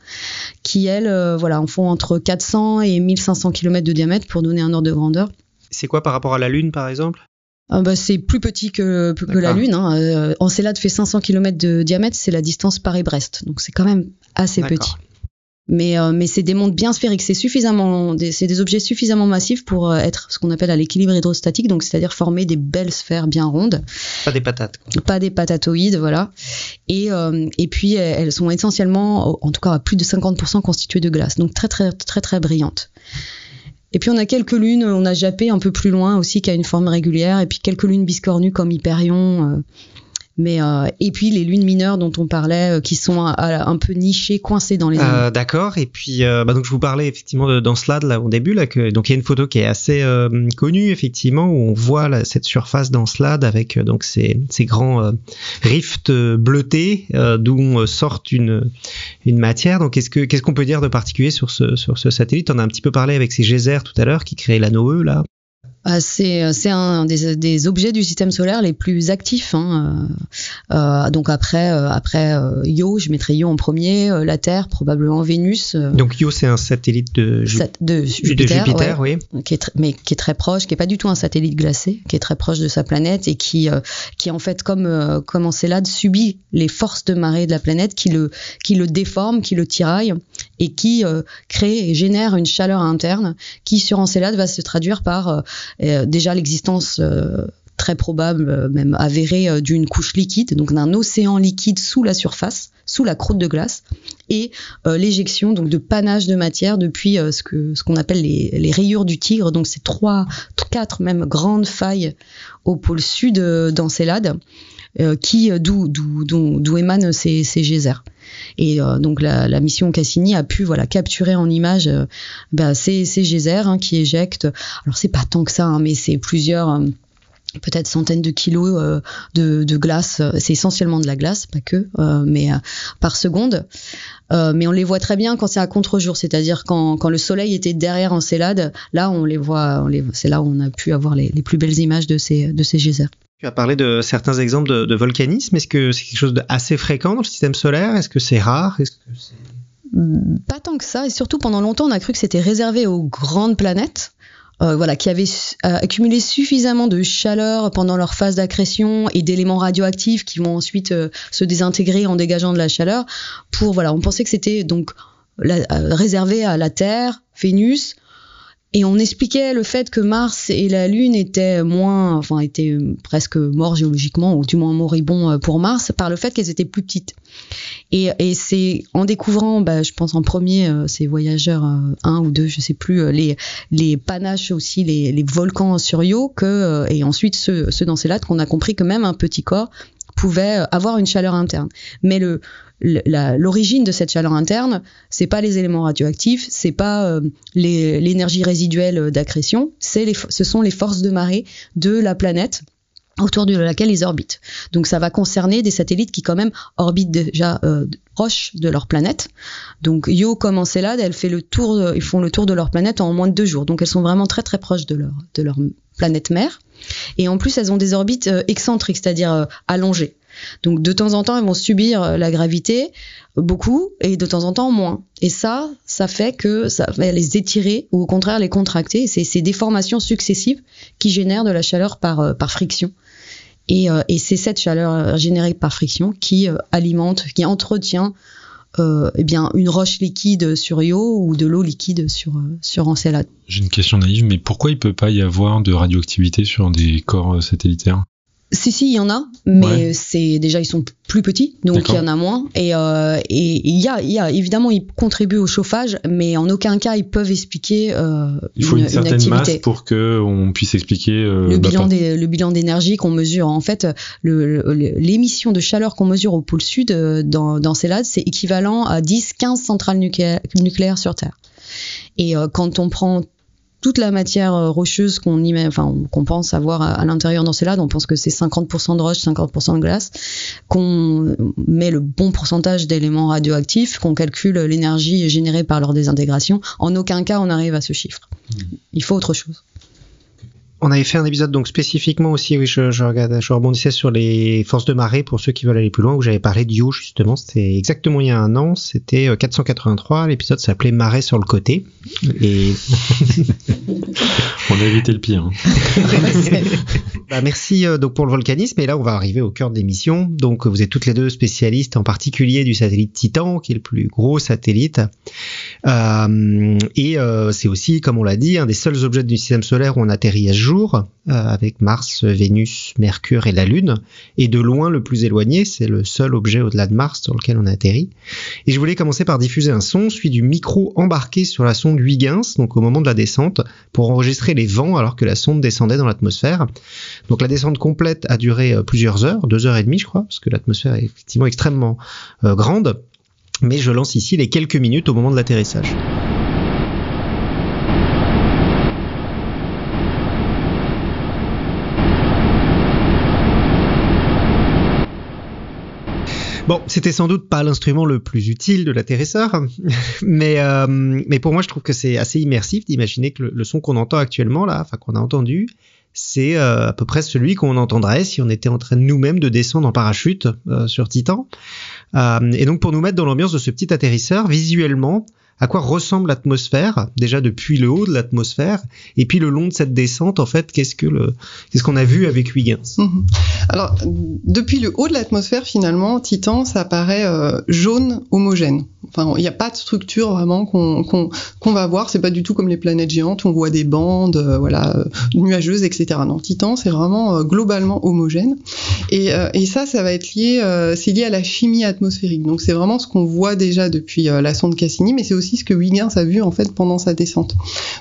qui elles, voilà, en font entre 400 et 1500 km de diamètre pour donner un ordre de grandeur. C'est quoi par rapport à la Lune, par exemple? Ah bah, c'est plus petit que, que la Lune. Hein. Euh, Encelade fait 500 km de diamètre, c'est la distance Paris-Brest. Donc c'est quand même assez petit. Mais, euh, mais c'est des mondes bien sphériques. C'est suffisamment, c'est des objets suffisamment massifs pour euh, être ce qu'on appelle à l'équilibre hydrostatique, donc c'est-à-dire former des belles sphères bien rondes. Pas des patates. Pas des patatoïdes, voilà. Et, et puis elles sont essentiellement, en tout cas à plus de 50% constituées de glace, donc très très très très brillantes. Et puis on a quelques lunes, on a jappé un peu plus loin aussi, qui a une forme régulière, et puis quelques lunes biscornues comme Hyperion, euh, mais euh, et puis les lunes mineures dont on parlait, euh, qui sont un, peu nichées, coincées dans les. Euh, D'accord. Et puis euh, bah donc je vous parlais effectivement de, dans là au début là que donc il y a une photo qui est assez connue effectivement où on voit là, cette surface dans avec donc ces, ces grands rifts bleutés d'où sort une une matière. Donc qu'est-ce que qu'est-ce qu'on peut dire de particulier sur ce sur ce satellite? On a un petit peu parlé avec ces geysers tout à l'heure qui créent l'anneau E là. Euh, c'est euh, un des, des, objets du système solaire les plus actifs. Hein. Euh, euh donc après après Io, je mettrais Io en premier, la Terre probablement Vénus. donc Io c'est un satellite de, de Jupiter, oui, qui est mais qui est très proche, qui est pas du tout un satellite glacé, qui est très proche de sa planète et qui qui en fait comme comme Encelade subit les forces de marée de la planète qui le qui le déforme, qui le tiraille et qui crée et génère une chaleur interne qui sur Encelade va se traduire par euh, déjà l'existence euh, très probable, euh, même avérée, d'une couche liquide, donc d'un océan liquide sous la surface, sous la croûte de glace, et l'éjection donc de panache de matière depuis ce que ce qu'on appelle les, les, rayures du tigre, donc ces trois, quatre même grandes failles au pôle sud d'Encelade, qui d'où d'où émanent ces, ces geysers. Et euh, donc la, la, mission Cassini a pu voilà capturer en image euh, bah, ces, ces geysers hein, qui éjectent. Alors c'est pas tant que ça, hein, mais c'est plusieurs euh, peut-être centaines de kilos de, de, glace. C'est essentiellement de la glace, pas que, mais par seconde. mais on les voit très bien quand c'est à contre-jour, c'est-à-dire quand, quand, le soleil était derrière Encelade. Là, on les voit. On les, c'est là où on a pu avoir les, les, plus belles images de ces, de ces geysers. Tu as parlé de certains exemples de, volcanisme. Est-ce que c'est quelque chose d'assez fréquent dans le système solaire? Est-ce que c'est rare? Est-ce que hmm, Pas tant que ça. Et surtout, pendant longtemps, on a cru que c'était réservé aux grandes planètes. Euh, voilà, qui avaient euh, accumulé suffisamment de chaleur pendant leur phase d'accrétion et d'éléments radioactifs qui vont ensuite euh, se désintégrer en dégageant de la chaleur. Pour voilà, on pensait que c'était donc réservé à la Terre, Vénus, et on expliquait le fait que Mars et la Lune étaient moins, enfin étaient presque morts géologiquement, ou du moins moribonds euh, pour Mars, par le fait qu'elles étaient plus petites. Et, et c'est en découvrant, bah, je pense en premier, euh, ces voyageurs euh, un ou deux, je sais plus, les les panaches aussi, les, les volcans sur Io, que et ensuite ceux, ceux dans ces lattes qu'on a compris que même un petit corps pouvait avoir une chaleur interne. Mais l'origine de cette chaleur interne, c'est pas les éléments radioactifs, c'est pas euh, l'énergie résiduelle d'accrétion, c'est ce sont les forces de marée de la planète autour de laquelle ils orbitent. Donc ça va concerner des satellites qui quand même orbitent déjà euh, proches de leur planète. Donc Io comme Encelade, elles fait le tour, ils font le tour de leur planète en moins de deux jours. Donc elles sont vraiment très très proches de leur planète mère. Et en plus elles ont des orbites euh, excentriques, c'est-à-dire allongées. Donc de temps en temps, elles vont subir euh, la gravité beaucoup et de temps en temps moins. Et ça, ça fait que ça va les étirer ou au contraire les contracter. C'est ces déformations successives qui génèrent de la chaleur par, euh, friction. Euh, et c'est cette chaleur générée par friction qui alimente, qui entretient euh, eh bien une roche liquide sur Io ou de l'eau liquide sur sur Encelade. J'ai une question naïve, mais pourquoi il peut pas y avoir de radioactivité sur des corps satellitaires? Si, si, il y en a, mais c'est déjà ils sont plus petits, donc il y en a moins. Et euh, et il y a, il y a évidemment ils contribuent au chauffage, mais en aucun cas ils peuvent expliquer. Euh, il faut une, certaine activité. masse pour que on puisse expliquer euh, le bah, bilan des, le bilan d'énergie qu'on mesure. En fait, l'émission de chaleur qu'on mesure au pôle sud euh, dans dans Célade, c'est équivalent à 10-15 centrales nucléaires, nucléaires sur Terre. Et euh, quand on prend toute la matière euh, rocheuse qu'on y met, enfin qu'on pense avoir à, à l'intérieur dans Célade, on pense que c'est 50% de roche, 50% de glace, qu'on met le bon pourcentage d'éléments radioactifs, qu'on calcule l'énergie générée par leur désintégration. En aucun cas on arrive à ce chiffre. Il faut autre chose. On avait fait un épisode donc spécifiquement aussi, oui, je, je, regardais, je rebondissais sur les forces de marée pour ceux qui veulent aller plus loin, où j'avais parlé d'IO justement, c'était exactement il y a un an, c'était euh, 483, l'épisode s'appelait Marée sur le côté, et On a évité le pire. hein. bah, merci euh, donc pour le volcanisme, et là on va arriver au cœur de l'émission, donc vous êtes toutes les deux spécialistes en particulier du satellite Titan, qui est le plus gros satellite, Euh, et euh, c'est aussi, comme on l'a dit, un des seuls objets du système solaire où on atterrit à jour, euh, avec Mars, Vénus, Mercure et la Lune, et de loin le plus éloigné, c'est le seul objet au-delà de Mars sur lequel on a atterri. Et je voulais commencer par diffuser un son, celui du micro embarqué sur la sonde Huygens, donc au moment de la descente, pour enregistrer les vents alors que la sonde descendait dans l'atmosphère. Donc la descente complète a duré euh, plusieurs heures, deux heures et demie je crois, parce que l'atmosphère est effectivement extrêmement euh, grande. Mais je lance ici les quelques minutes au moment de l'atterrissage. Bon, c'était sans doute pas l'instrument le plus utile de l'atterrisseur, mais euh, mais pour moi je trouve que c'est assez immersif d'imaginer que le, son qu'on entend actuellement là, enfin qu'on a entendu, c'est euh, à peu près celui qu'on entendrait si on était en train nous-mêmes de descendre en parachute euh, sur Titan. Euh, et donc pour nous mettre dans l'ambiance de ce petit atterrisseur, visuellement, à quoi ressemble l'atmosphère déjà depuis le haut de l'atmosphère et puis le long de cette descente en fait qu'est-ce que qu'est-ce qu'on a vu avec Huygens? Mhm. Alors, depuis le haut de l'atmosphère, finalement, Titan, ça paraît euh, jaune homogène. Enfin, il n'y a pas de structure vraiment qu'on qu'on qu'on va voir. C'est pas du tout comme les planètes géantes on voit des bandes, euh, voilà, euh, nuageuses, etc. Non, Titan, c'est vraiment globalement homogène. Et, et ça, ça va être lié, c'est lié à la chimie atmosphérique. Donc, c'est vraiment ce qu'on voit déjà depuis la sonde Cassini, mais c'est aussi ce que Huygens a vu en fait pendant sa descente.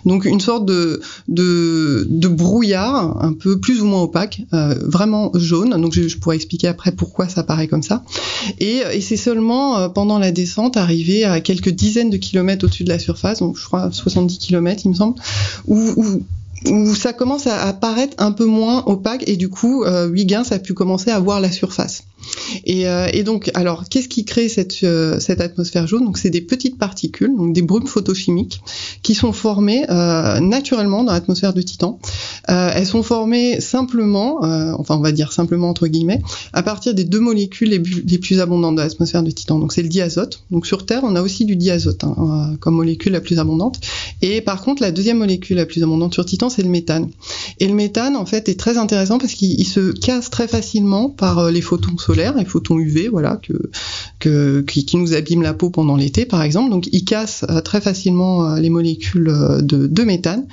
Donc, une sorte de de, brouillard, un peu plus ou moins opaque, euh, vraiment jaune. Donc, je, je pourrais expliquer après pourquoi ça paraît comme ça. Et, c'est seulement euh, pendant la descente, arrivé à quelques dizaines de kilomètres au-dessus de la surface, donc je crois 70 kilomètres, il me semble, où, où où ça commence à apparaître un peu moins opaque et du coup euh, Huygens a pu commencer à voir la surface. Et, euh, et donc alors qu'est-ce qui crée cette, euh, atmosphère jaune? Donc c'est des petites particules, donc des brumes photochimiques qui sont formées euh, naturellement dans l'atmosphère de Titan. Elles sont formées simplement, enfin on va dire simplement entre guillemets, à partir des deux molécules les, plus abondantes de l'atmosphère de Titan. Donc c'est le diazote. Donc sur Terre on a aussi du diazote hein, comme molécule la plus abondante. Et par contre la deuxième molécule la plus abondante sur Titan c'est le méthane. Et le méthane, en fait, est très intéressant parce qu'il il se casse très facilement par les photons les photons UV, voilà, qui, nous abîment la peau pendant l'été, par exemple. Donc, il casse euh, très facilement euh, les molécules euh, de, méthane.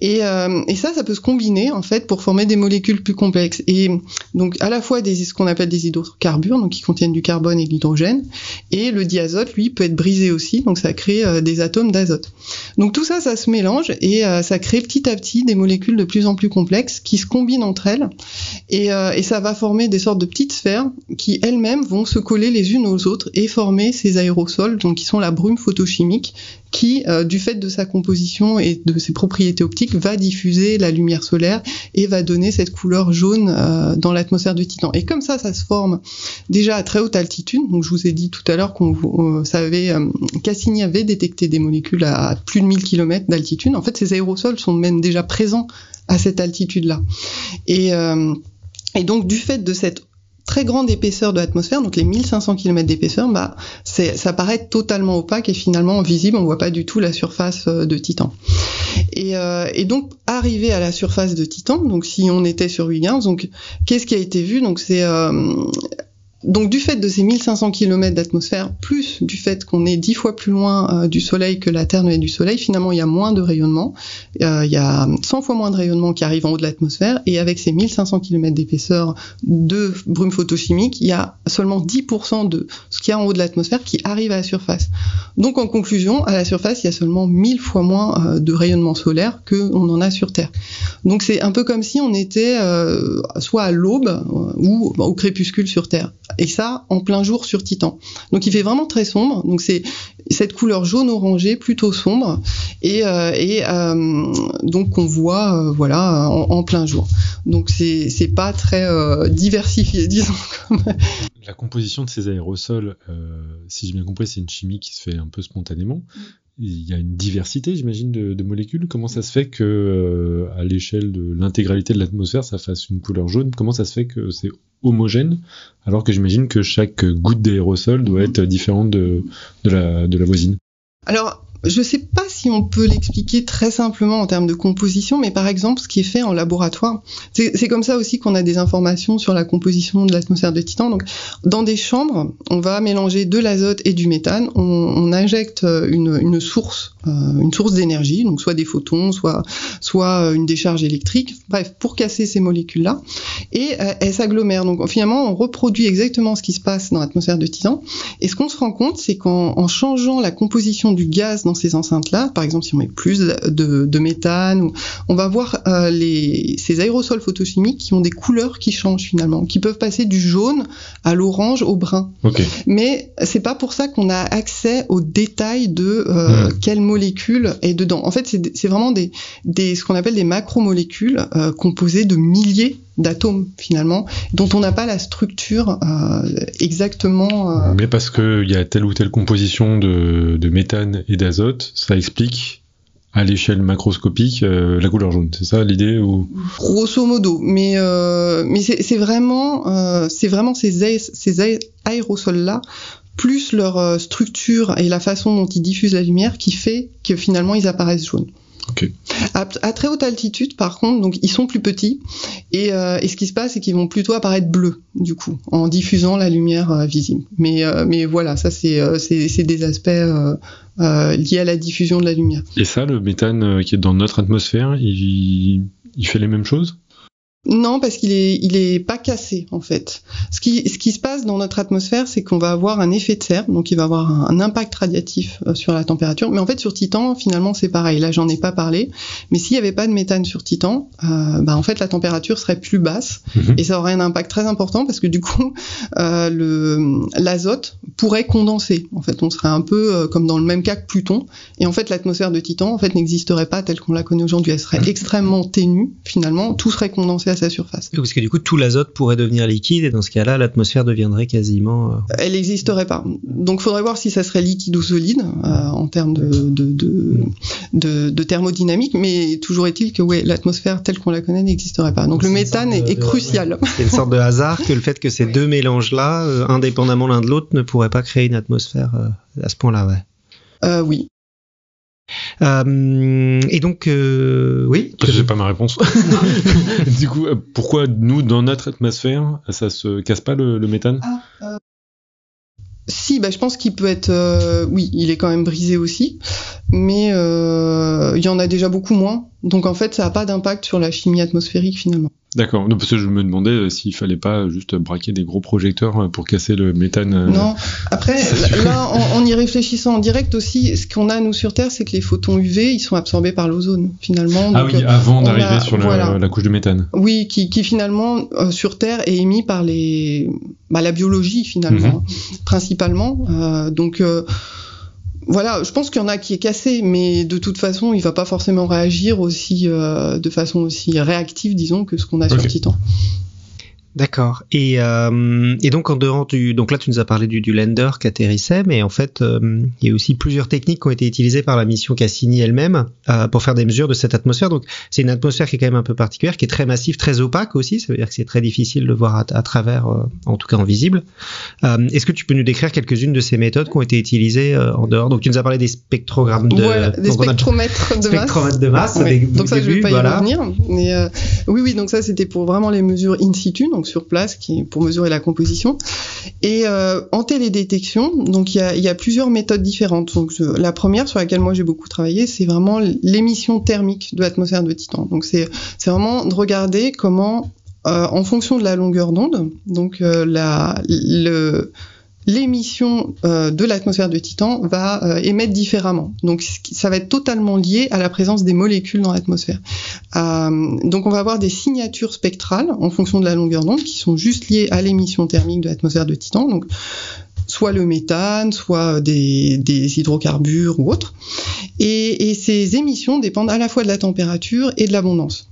Et, ça, ça peut se combiner, en fait, pour former des molécules plus complexes. Et donc, à la fois des, ce qu'on appelle des hydrocarbures, donc qui contiennent du carbone et de l'hydrogène, et le diazote, lui, peut être brisé aussi, donc ça crée des atomes d'azote. Donc tout ça, ça se mélange et ça crée petit à petit des molécules de plus en plus complexes qui se combinent entre elles et ça va former des sortes de petites sphères qui elles-mêmes vont se coller les unes aux autres et former ces aérosols, donc qui sont la brume photochimique qui, euh, du fait de sa composition et de ses propriétés optiques, va diffuser la lumière solaire et va donner cette couleur jaune euh, dans l'atmosphère du Titan. Et comme ça, ça se forme déjà à très haute altitude. Donc, je vous ai dit tout à l'heure qu'on euh, savait, Cassini avait détecté des molécules à plus de 1000 km d'altitude. En fait, ces aérosols sont même déjà présents à cette altitude-là. Et, et donc, du fait de cette très grande épaisseur de l'atmosphère, donc les 1500 km d'épaisseur, bah, ça paraît totalement opaque et finalement visible, on voit pas du tout la surface euh, de Titan. Et, euh, et donc, arrivé à la surface de Titan, donc si on était sur Huygens, donc qu'est-ce qui a été vu? Donc c'est euh, donc du fait de ces 1500 km d'atmosphère, plus du fait qu'on est dix fois plus loin euh, du Soleil que la Terre ne est du Soleil, finalement il y a moins de rayonnement. euh, il y a 100 fois moins de rayonnement qui arrive en haut de l'atmosphère, et avec ces 1500 km d'épaisseur de brume photochimique, il y a seulement 10% de ce qu'il y a en haut de l'atmosphère qui arrive à la surface. Donc en conclusion, à la surface, il y a seulement 1000 fois moins euh, de rayonnement solaire qu'on en a sur Terre. Donc c'est un peu comme si on était soit à l'aube ou au crépuscule sur Terre. Et ça, en plein jour sur Titan. Donc il fait vraiment très sombre. Donc c'est cette couleur jaune orangé plutôt sombre et, euh, et euh, donc on voit euh, voilà en, en, plein jour. Donc c'est c'est pas très euh, diversifié disons. La composition de ces aérosols, si j'ai bien compris, c'est une chimie qui se fait un peu spontanément. Il y a une diversité, j'imagine, de, de, molécules. Comment ça se fait que, à l'échelle de l'intégralité de l'atmosphère, ça fasse une couleur jaune? Comment ça se fait que c'est homogène, alors que j'imagine que chaque goutte d'aérosol doit être différente de, de, la, de la voisine. Alors, je sais pas si on peut l'expliquer très simplement en termes de composition, mais par exemple, ce qui est fait en laboratoire, c'est comme ça aussi qu'on a des informations sur la composition de l'atmosphère de Titan. Donc, dans des chambres, on va mélanger de l'azote et du méthane. On, injecte une, une, source, euh, une source d'énergie, donc soit des photons, soit soit une décharge électrique. Bref, pour casser ces molécules-là, et euh, elles s'agglomèrent. Donc, finalement, on reproduit exactement ce qui se passe dans l'atmosphère de Titan. Et ce qu'on se rend compte, c'est qu'en changeant la composition du gaz dans ces enceintes-là, par exemple si on met plus de, de méthane, on va voir euh, les, ces aérosols photochimiques qui ont des couleurs qui changent finalement, qui peuvent passer du jaune à l'orange au brun. Okay. Mais c'est pas pour ça qu'on a accès aux détails de euh, mmh. quelle molécule est dedans. En fait, c'est vraiment des, des ce qu'on appelle des macromolécules euh, composées de milliers d'atomes finalement, dont on n'a pas la structure euh, exactement. Euh... Mais parce qu'il y a telle ou telle composition de, de méthane et d'azote, ça explique à l'échelle macroscopique euh, la couleur jaune. C'est ça l'idée ou? Grosso modo, mais euh, mais c'est vraiment euh, c'est vraiment ces, aé ces aérosols là plus leur euh, structure et la façon dont ils diffusent la lumière qui fait que finalement ils apparaissent jaunes. Okay. À, à, très haute altitude, par contre, donc ils sont plus petits et, euh, et ce qui se passe, c'est qu'ils vont plutôt apparaître bleus du coup en diffusant la lumière euh, visible. Mais euh, mais voilà, ça c'est c'est des aspects liés à la diffusion de la lumière. Et ça, le méthane qui est dans notre atmosphère, il, il fait les mêmes choses? Non, parce qu'il est, il est pas cassé en fait. Ce qui, ce qui se passe dans notre atmosphère, c'est qu'on va avoir un effet de serre, donc il va avoir un, un impact radiatif euh, sur la température. Mais en fait, sur Titan, finalement, c'est pareil. Là, j'en ai pas parlé, mais s'il y avait pas de méthane sur Titan, euh, bah, en fait, la température serait plus basse Mhm. et ça aurait un impact très important parce que du coup, euh, le, l'azote pourrait condenser. En fait, on serait un peu comme dans le même cas que Pluton. Et en fait, l'atmosphère de Titan, en fait, n'existerait pas telle qu'on la connaît aujourd'hui. Elle serait extrêmement ténue. Finalement, tout serait condensé à sa surface. Parce que du coup, tout l'azote pourrait devenir liquide et dans ce cas-là, l'atmosphère deviendrait quasiment. Euh... Elle n'existerait pas. Donc, il faudrait voir si ça serait liquide ou solide euh, en termes de, de, de, de, de thermodynamique. Mais toujours est-il que ouais, l'atmosphère telle qu'on la connaît n'existerait pas. Donc, Donc le méthane est, est crucial. C'est une sorte de hasard que le fait que ces deux mélanges-là, euh, indépendamment l'un de l'autre, ne pourraient pas créer une atmosphère euh, à ce point-là, ouais. Euh, oui. Euh, et donc, euh, oui. J'ai pas ma réponse. du coup, euh, pourquoi nous, dans notre atmosphère, ça se casse pas le, le méthane? Ah, Si, bah, je pense qu'il peut être, euh, oui, il est quand même brisé aussi, mais euh, il y en a déjà beaucoup moins. Donc en fait, ça n'a pas d'impact sur la chimie atmosphérique finalement. D'accord. Parce que je me demandais euh, s'il fallait pas juste braquer des gros projecteurs euh, pour casser le méthane. euh, Non. Après, là, en, en, y réfléchissant en direct aussi, ce qu'on a nous sur Terre, c'est que les photons UV, ils sont absorbés par l'ozone finalement. Ah Donc, oui, avant d'arriver sur la, voilà. la, couche de méthane. Oui, qui, qui finalement euh, sur Terre est émis par les, bah, la biologie finalement, mmh. principalement. Donc voilà, je pense qu'il y en a qui est cassé, mais de toute façon, il va pas forcément réagir aussi euh, de façon aussi réactive, disons, que ce qu'on a okay. sur Titan. D'accord. Et, euh, et donc en dehors du, donc là tu nous as parlé du, du lander qui atterrissait, mais en fait euh, il y a aussi plusieurs techniques qui ont été utilisées par la mission Cassini elle-même euh, pour faire des mesures de cette atmosphère. Donc c'est une atmosphère qui est quand même un peu particulière, qui est très massive, très opaque aussi. Ça veut dire que c'est très difficile de voir à, à travers, euh, en tout cas en visible. Euh, Est-ce que tu peux nous décrire quelques-unes de ces méthodes qui ont été utilisées euh, en dehors? Donc tu nous as parlé des spectrogrammes de, voilà, des spectromètres de spectromètres de masse. Ouais. Des, donc ça début, je vais pas voilà. y revenir. Mais euh, oui oui donc ça c'était pour vraiment les mesures in situ. Donc sur place, qui pour mesurer la composition. Et euh, en télédétection, donc il y a, plusieurs méthodes différentes. Donc la première sur laquelle moi j'ai beaucoup travaillé, c'est vraiment l'émission thermique de l'atmosphère de Titan. Donc c'est vraiment de regarder comment euh, en fonction de la longueur d'onde, donc euh, la, le, l'émission euh, de l'atmosphère de Titan va euh, émettre différemment. Donc ça va être totalement lié à la présence des molécules dans l'atmosphère. Euh, donc on va avoir des signatures spectrales en fonction de la longueur d'onde qui sont juste liées à l'émission thermique de l'atmosphère de Titan. Donc soit le méthane, soit des, hydrocarbures ou autres. Et, ces émissions dépendent à la fois de la température et de l'abondance.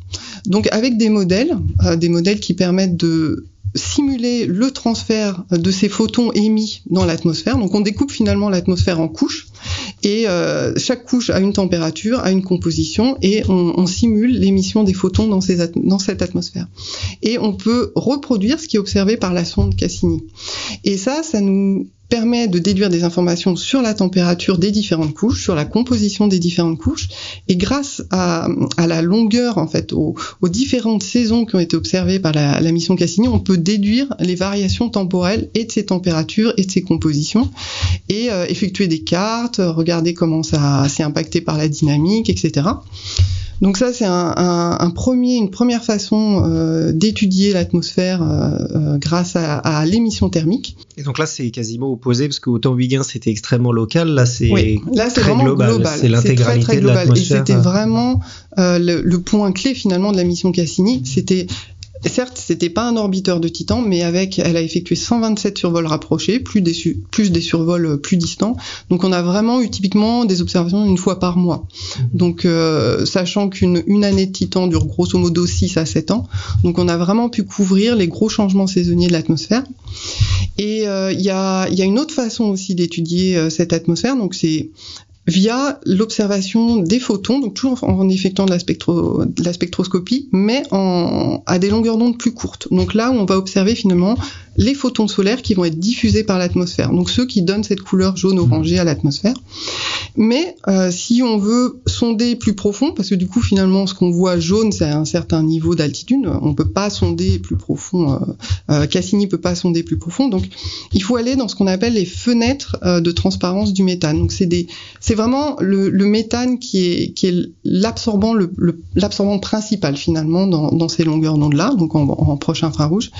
Donc avec des modèles, des modèles qui permettent de simuler le transfert de ces photons émis dans l'atmosphère. Donc on découpe finalement l'atmosphère en couches et euh, chaque couche a une température, a une composition et on, simule l'émission des photons dans, dans, cette atmosphère. Et on peut reproduire ce qui est observé par la sonde Cassini. Et ça, ça nous permet de déduire des informations sur la température des différentes couches, sur la composition des différentes couches, et grâce à, la longueur, en fait, aux, différentes saisons qui ont été observées par la, la, mission Cassini, on peut déduire les variations temporelles et de ces températures et de ces compositions, et euh, effectuer des cartes, regarder comment ça s'est impacté par la dynamique, etc. Donc ça, c'est un, un, un, premier, une première façon euh, d'étudier l'atmosphère euh, euh, grâce à, à l'émission thermique. Et donc là, c'est quasiment opposé parce qu'autant Huygens c'était extrêmement local, là c'est oui, là c'est vraiment global, global. c'est l'intégralité de l'atmosphère. Et c'était vraiment euh, le, le, point clé finalement de la mission Cassini, c'était Certes, c'était pas un orbiteur de Titan, mais avec, elle a effectué 127 survols rapprochés, plus des, plus des survols euh, plus distants. Donc, on a vraiment eu typiquement des observations une fois par mois. Mmh. Donc, euh, sachant qu'une une année de Titan dure grosso modo 6 à 7 ans, donc on a vraiment pu couvrir les gros changements saisonniers de l'atmosphère. Et euh, il y, a, y, a, une autre façon aussi d'étudier euh, cette atmosphère, donc c'est via l'observation des photons, donc toujours en effectuant de la, spectroscopie, mais à des longueurs d'onde plus courtes. Donc là où on va observer finalement les photons solaires qui vont être diffusés par l'atmosphère, donc ceux qui donnent cette couleur jaune-orangée à l'atmosphère. Mais euh, si on veut sonder plus profond, parce que du coup finalement ce qu'on voit jaune c'est un certain niveau d'altitude, on peut pas sonder plus profond, euh, euh, Cassini peut pas sonder plus profond, donc il faut aller dans ce qu'on appelle les fenêtres euh, de transparence du méthane. Donc c'est vraiment le, méthane qui est, l'absorbant, principal finalement dans, dans ces longueurs d'onde là, donc en, en proche infrarouge,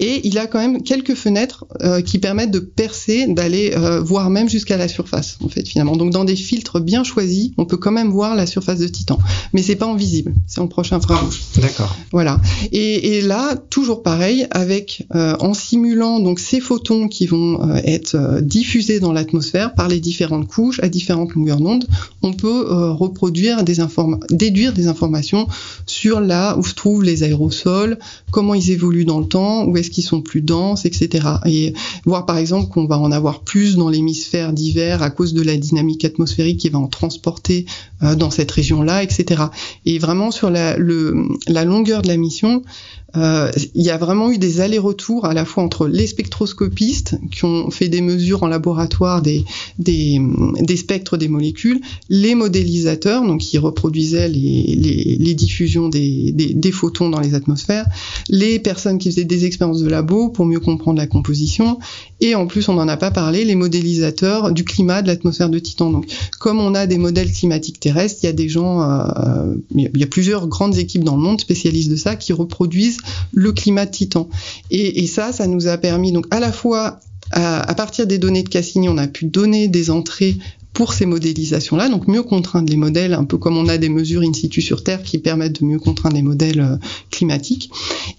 et il a quand même quelques fenêtres euh, qui permettent de percer, d'aller euh, voir même jusqu'à la surface, en fait, finalement. Donc, dans des filtres bien choisis, on peut quand même voir la surface de Titan. Mais c'est pas en visible, c'est en proche infrarouge. D'accord. Voilà. Et, et, là, toujours pareil, avec, euh, en simulant donc ces photons qui vont être diffusés dans l'atmosphère par les différentes couches à différentes longueurs d'onde, on peut reproduire des informations, déduire des informations sur là où se trouvent les aérosols, comment ils évoluent dans le temps, où est-ce qu'ils sont plus denses, etc. Et voir par exemple qu'on va en avoir plus dans l'hémisphère d'hiver à cause de la dynamique atmosphérique qui va en transporter euh, dans cette région-là, etc. Et vraiment sur la, longueur de la mission, euh, il y a vraiment eu des allers-retours à la fois entre les spectroscopistes qui ont fait des mesures en laboratoire des, des, des spectres des molécules, les modélisateurs, donc qui reproduisaient les, les, les diffusions des, des, des, photons dans les atmosphères, les personnes qui faisaient des expériences de labo pour mieux comprendre la composition, et en plus on n'en a pas parlé, les modélisateurs du climat de l'atmosphère de Titan. Donc comme on a des modèles climatiques terrestres, il y a des gens, euh, il y a plusieurs grandes équipes dans le monde spécialistes de ça qui reproduisent le climat de Titan. Et, ça, ça nous a permis donc à la fois à, partir des données de Cassini, on a pu donner des entrées pour ces modélisations-là, donc mieux contraindre les modèles, un peu comme on a des mesures in situ sur Terre qui permettent de mieux contraindre les modèles euh, climatiques.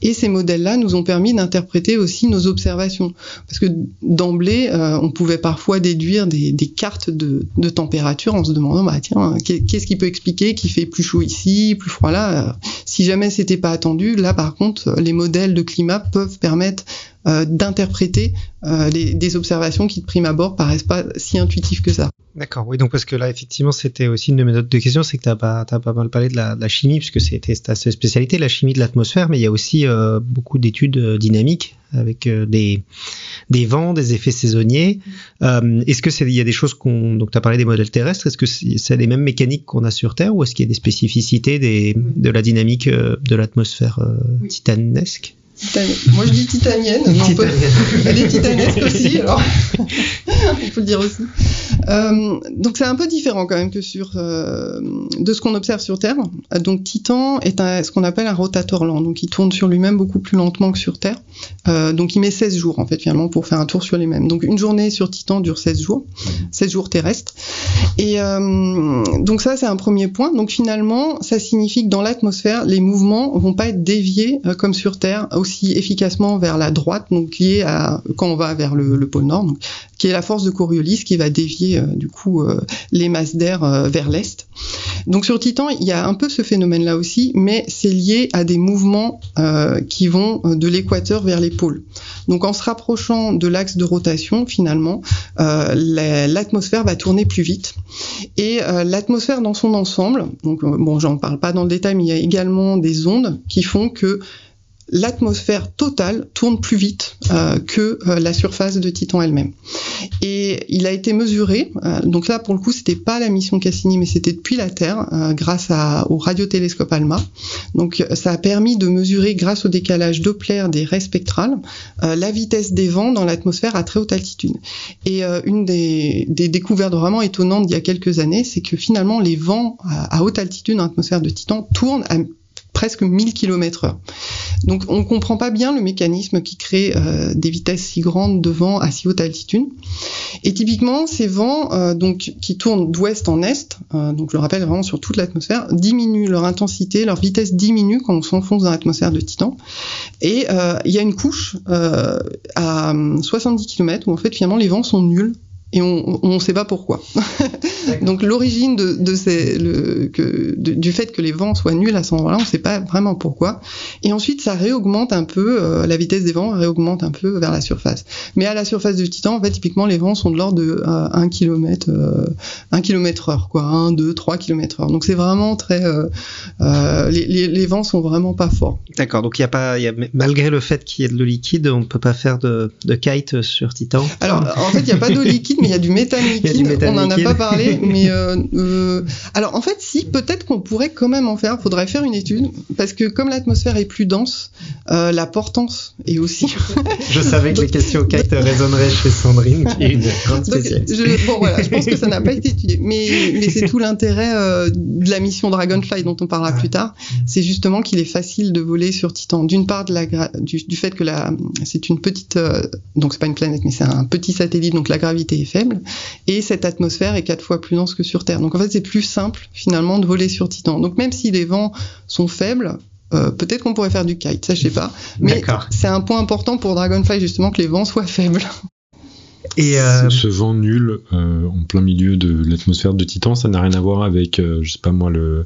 Et ces modèles-là nous ont permis d'interpréter aussi nos observations, parce que d'emblée, euh, on pouvait parfois déduire des, cartes de, de, température en se demandant, bah tiens, qu'est-ce qui peut expliquer qu'il fait plus chaud ici, plus froid là? Si jamais c'était pas attendu, là par contre, les modèles de climat peuvent permettre euh, d'interpréter euh, des observations qui de prime abord paraissent pas si intuitives que ça. D'accord, oui, donc parce que là, effectivement, c'était aussi une de mes autres questions, c'est que tu as pas, as pas mal parlé de la, de la chimie, puisque c'était ta spécialité, la chimie de l'atmosphère, mais il y a aussi euh, beaucoup d'études dynamiques avec des, des vents, des effets saisonniers. Euh, est-ce que c'est, il y a des choses qu'on, donc tu as parlé des modèles terrestres, est-ce que c'est les mêmes mécaniques qu'on a sur Terre, ou est-ce qu'il y a des spécificités des, de la dynamique de l'atmosphère titanesque? Moi je dis titanienne. Elle est titanesque aussi, alors il faut le dire aussi. Euh, donc c'est un peu différent quand même que sur euh, de ce qu'on observe sur Terre. Donc Titan est un, ce qu'on appelle un rotateur lent, donc il tourne sur lui-même beaucoup plus lentement que sur Terre. Euh, donc il met 16 jours en fait finalement pour faire un tour sur lui-même. Donc une journée sur Titan dure 16 jours, 16 jours terrestres. Et euh, donc ça c'est un premier point. Donc finalement ça signifie que dans l'atmosphère les mouvements vont pas être déviés euh, comme sur Terre aussi efficacement vers la droite, donc lié à quand on va vers le, le pôle nord, donc, qui est la force de Coriolis qui va dévier euh, du coup euh, les masses d'air euh, vers l'est. Donc sur Titan, il y a un peu ce phénomène-là aussi, mais c'est lié à des mouvements qui vont de l'équateur vers les pôles. Donc en se rapprochant de l'axe de rotation, finalement, l'atmosphère va tourner plus vite. Et l'atmosphère dans son ensemble, donc bon, j'en parle pas dans le détail, mais il y a également des ondes qui font que l'atmosphère totale tourne plus vite euh, que euh, la surface de Titan elle-même. Et il a été mesuré, euh, donc là pour le coup c'était pas la mission Cassini mais c'était depuis la Terre grâce au radiotélescope ALMA. Donc ça a permis de mesurer grâce au décalage Doppler des raies spectrales la vitesse des vents dans l'atmosphère à très haute altitude. Et une des, des, découvertes vraiment étonnantes d'il y a quelques années, c'est que finalement les vents à, à haute altitude dans l'atmosphère de Titan tournent à presque 1000 km heure. Donc on ne comprend pas bien le mécanisme qui crée euh, des vitesses si grandes de vent à si haute altitude. Et typiquement, ces vents euh, qui tournent d'ouest en est, euh, donc je le rappelle vraiment sur toute l'atmosphère, diminuent leur intensité, leur vitesse diminue quand on s'enfonce dans l'atmosphère de Titan. Et il y a une couche à 70 km où en fait finalement les vents sont nuls et on ne sait pas pourquoi. Donc l'origine de, de ces, le, que, du fait que les vents soient nuls à ce moment-là, on ne sait pas vraiment pourquoi. Et ensuite, ça réaugmente un peu, euh, la vitesse des vents réaugmente un peu vers la surface. Mais à la surface du Titan, en fait, typiquement, les vents sont de l'ordre de 1 km, 1 km heure, quoi, 1, 2, 3 km heure. Donc c'est vraiment très, euh, euh, les, les, les, vents sont vraiment pas forts. D'accord. Donc il y a pas, y a, malgré le fait qu'il y ait de l'eau liquide, on ne peut pas faire de, de kite sur Titan? Alors en fait, il n'y a pas d'eau liquide mais il y a du méthane liquide. on n'en a pas parlé, mais euh, euh, alors en fait, si peut-être qu'on pourrait quand même en faire. Faudrait faire une étude parce que comme l'atmosphère est plus dense, euh, la portance est aussi. je savais que les questions kite résonneraient chez Sandrine, qui est une grande spécialiste. je, bon voilà, je pense que ça n'a pas été étudié, mais mais c'est tout l'intérêt de la mission Dragonfly dont on parlera plus tard. C'est justement qu'il est facile de voler sur Titan. D'une part de la du, du fait que c'est une petite donc c'est pas une planète mais c'est un petit satellite donc la gravité est faible et cette atmosphère est quatre fois plus dense que sur Terre. Donc en fait, c'est plus simple finalement de voler sur Titan. Donc même si les vents sont faibles, euh, peut-être qu'on pourrait faire du kite, ça je sais pas. Mais c'est un point important pour Dragonfly justement que les vents soient faibles. Et euh... ce vent nul euh, en plein milieu de l'atmosphère de Titan, ça n'a rien à voir avec, euh, je sais pas moi, le,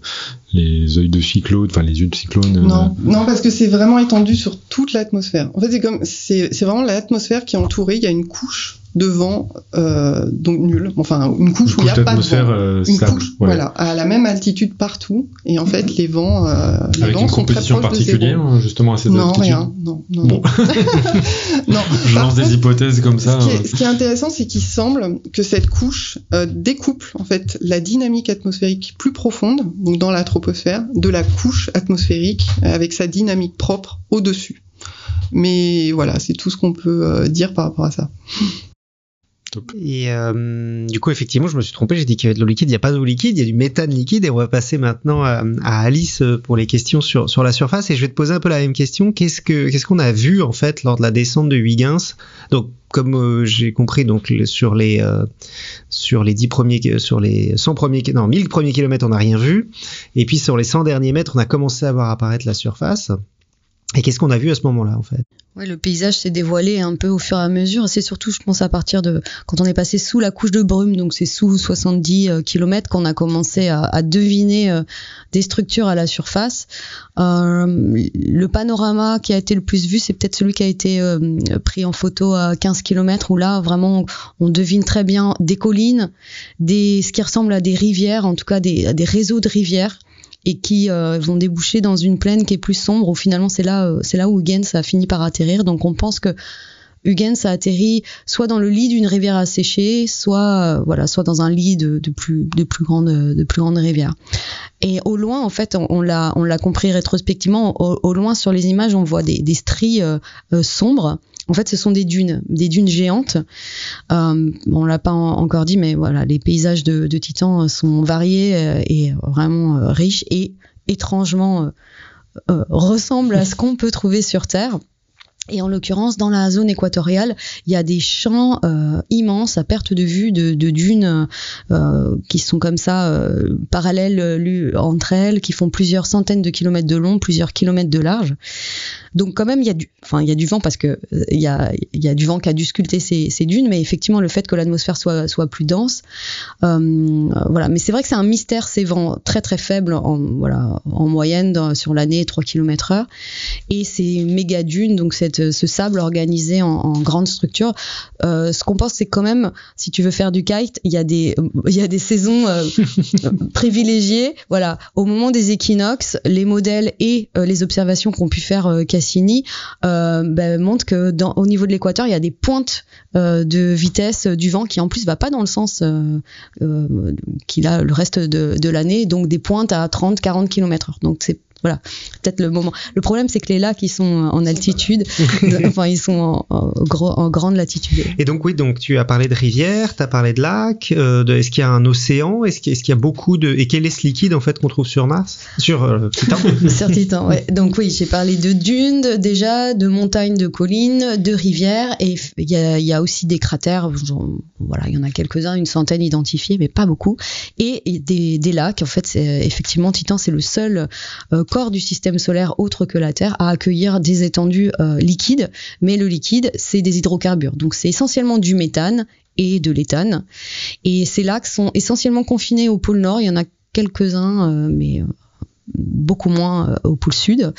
les œils de cyclone, enfin les yeux de cyclone. Euh. Non, non, parce que c'est vraiment étendu sur toute l'atmosphère. En fait, c'est comme, c'est vraiment l'atmosphère qui est entourée. Il y a une couche de vent euh, donc nul, enfin une couche, où il n'y a pas de vent, euh, une couche, ouais. voilà, à la même altitude partout, et en fait les vents, euh, les Avec vents une sont très composition de particulière justement à cette Non, altitude. rien, non, non, Bon. non. Je lance des hypothèses comme ça. Ce qui, euh. est, ce qui est intéressant, c'est qu'il semble que cette couche euh, découple en fait la dynamique atmosphérique plus profonde, donc dans la troposphère, de la couche atmosphérique euh, avec sa dynamique propre au-dessus. Mais voilà, c'est tout ce qu'on peut dire par rapport à ça. Et euh, du coup, effectivement, je me suis trompé. J'ai dit qu'il y avait de l'eau liquide. Il n'y a pas d'eau liquide. Il y a du méthane liquide. Et on va passer maintenant à, à Alice pour les questions sur la surface. Et je vais te poser un peu la même question. Qu'est-ce que qu'est-ce qu'on a vu en fait lors de la descente de Huygens? Donc, comme euh, j'ai compris, donc sur les euh, sur les 10 premiers sur les 100 premiers non 1000 premiers kilomètres, on n'a rien vu. Et puis sur les 100 derniers mètres, on a commencé à voir apparaître la surface. Et qu'est-ce qu'on a vu à ce moment-là en fait? Ouais, le paysage s'est dévoilé un peu au fur et à mesure. C'est surtout, je pense, à partir de quand on est passé sous la couche de brume, donc c'est sous 70 km qu'on a commencé à, deviner euh, des structures à la surface. Euh, le panorama qui a été le plus vu, c'est peut-être celui qui a été euh, pris en photo à 15 km, où là, vraiment, on devine très bien des collines, des, ce qui ressemble à des rivières, en tout cas à des réseaux de rivières et qui euh, vont déboucher dans une plaine qui est plus sombre où finalement c'est là euh, c'est là où Huygens a fini par atterrir. Donc on pense que Huygens a atterri soit dans le lit d'une rivière asséchée, soit voilà, soit dans un lit de, plus de plus grande de plus rivière. Et au loin, en fait, on, l'a on l'a compris rétrospectivement. Au, loin sur les images, on voit des, des stries sombres en fait, ce sont des dunes, des dunes géantes. Euh, on l'a pas encore dit, mais voilà, les paysages de, de Titan sont variés euh, et vraiment euh, riches et étrangement euh, ressemblent à ce qu'on peut trouver sur Terre. Et en l'occurrence, dans la zone équatoriale, il y a des champs euh, immenses à perte de vue de, dunes euh, qui sont comme ça euh, parallèles entre elles, qui font plusieurs centaines de kilomètres de long, plusieurs kilomètres de large. Donc quand même, il y a du, enfin il y a du vent parce que il y a, il y a du vent qui a dû sculpter ces, ces dunes, mais effectivement le fait que l'atmosphère soit soit plus dense, voilà. Mais c'est vrai que c'est un mystère ces vents très très faibles en voilà en moyenne sur l'année 3 km heure et ces méga dunes donc cette ce sable organisé en, en grande structure. Euh, ce qu'on pense, c'est quand même, si tu veux faire du kite, il y a des, il y a des saisons euh, privilégiées. Voilà, au moment des équinoxes, les modèles et euh, les observations qu'ont pu faire euh, Cassini ben, montrent que dans, au niveau de l'équateur, il y a des pointes de vitesse du vent qui en plus va pas dans le sens qu'il a le reste de, de l'année, donc des pointes à 30-40 km/h. Donc c'est voilà, peut-être le moment. Le problème, c'est que les lacs, ils sont en altitude, enfin, ils sont en, en, grande latitude. Et donc, oui, donc tu as parlé de rivières, tu as parlé de lacs, euh, est-ce qu'il y a un océan, est-ce qu'il y, a beaucoup de. Et quel est ce liquide, en fait, qu'on trouve sur Mars? Sur euh, Titan Sur Titan, ouais. Donc, oui, j'ai parlé de dunes, déjà, de montagnes, de collines, de rivières, et il y a, y a, aussi des cratères, voilà, il y en a quelques-uns, une centaine identifiés, mais pas beaucoup, et, des, des, lacs, en fait, effectivement, Titan, c'est le seul. Euh, corps du système solaire autre que la Terre à accueillir des étendues euh, liquides, mais le liquide, c'est des hydrocarbures. Donc c'est essentiellement du méthane et de l'éthane. Et ces lacs sont essentiellement confinés au pôle Nord. Il y en a quelques-uns, euh, mais euh, beaucoup moins euh, au pôle sud.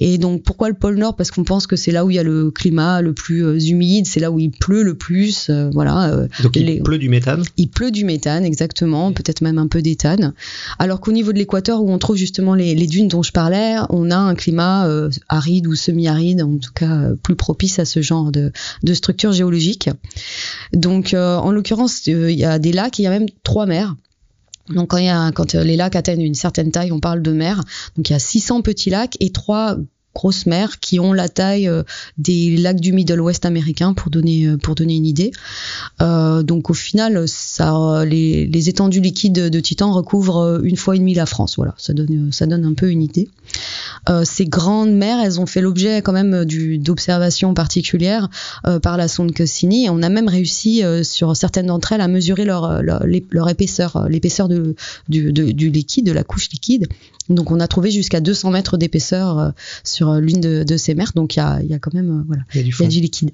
Et donc pourquoi le pôle nord? Parce qu'on pense que c'est là où il y a le climat le plus euh, humide, c'est là où il pleut le plus. Euh, voilà. donc il pleut du méthane? Il pleut du méthane, exactement, peut-être même un peu d'éthane. Alors qu'au niveau de l'équateur, où on trouve justement les, les, dunes dont je parlais, on a un climat aride ou semi-aride, en tout cas plus propice à ce genre de, de structure géologique. Donc en l'occurrence, il y a des lacs, il y a même trois mers. Donc quand, il y a, quand euh, les lacs atteignent une certaine taille, on parle de mer. Donc il y a 600 petits lacs et trois grosses mers qui ont la taille euh, des lacs du Middle West américain pour donner euh, pour donner une idée. Euh, donc au final, les, étendues liquides de Titan recouvrent une fois et demie la France. Voilà, ça donne ça donne un peu une idée. Ces grandes mers, elles ont fait l'objet quand même d'observations particulières par la sonde Cassini. Et on a même réussi sur certaines d'entre elles à mesurer leur leur, épaisseur, l'épaisseur du liquide, de la couche liquide. Donc on a trouvé jusqu'à 200 mètres d'épaisseur euh, sur euh, l'une de, ces mers. Donc il y a, y a, quand même euh, voilà, il y a du, liquide.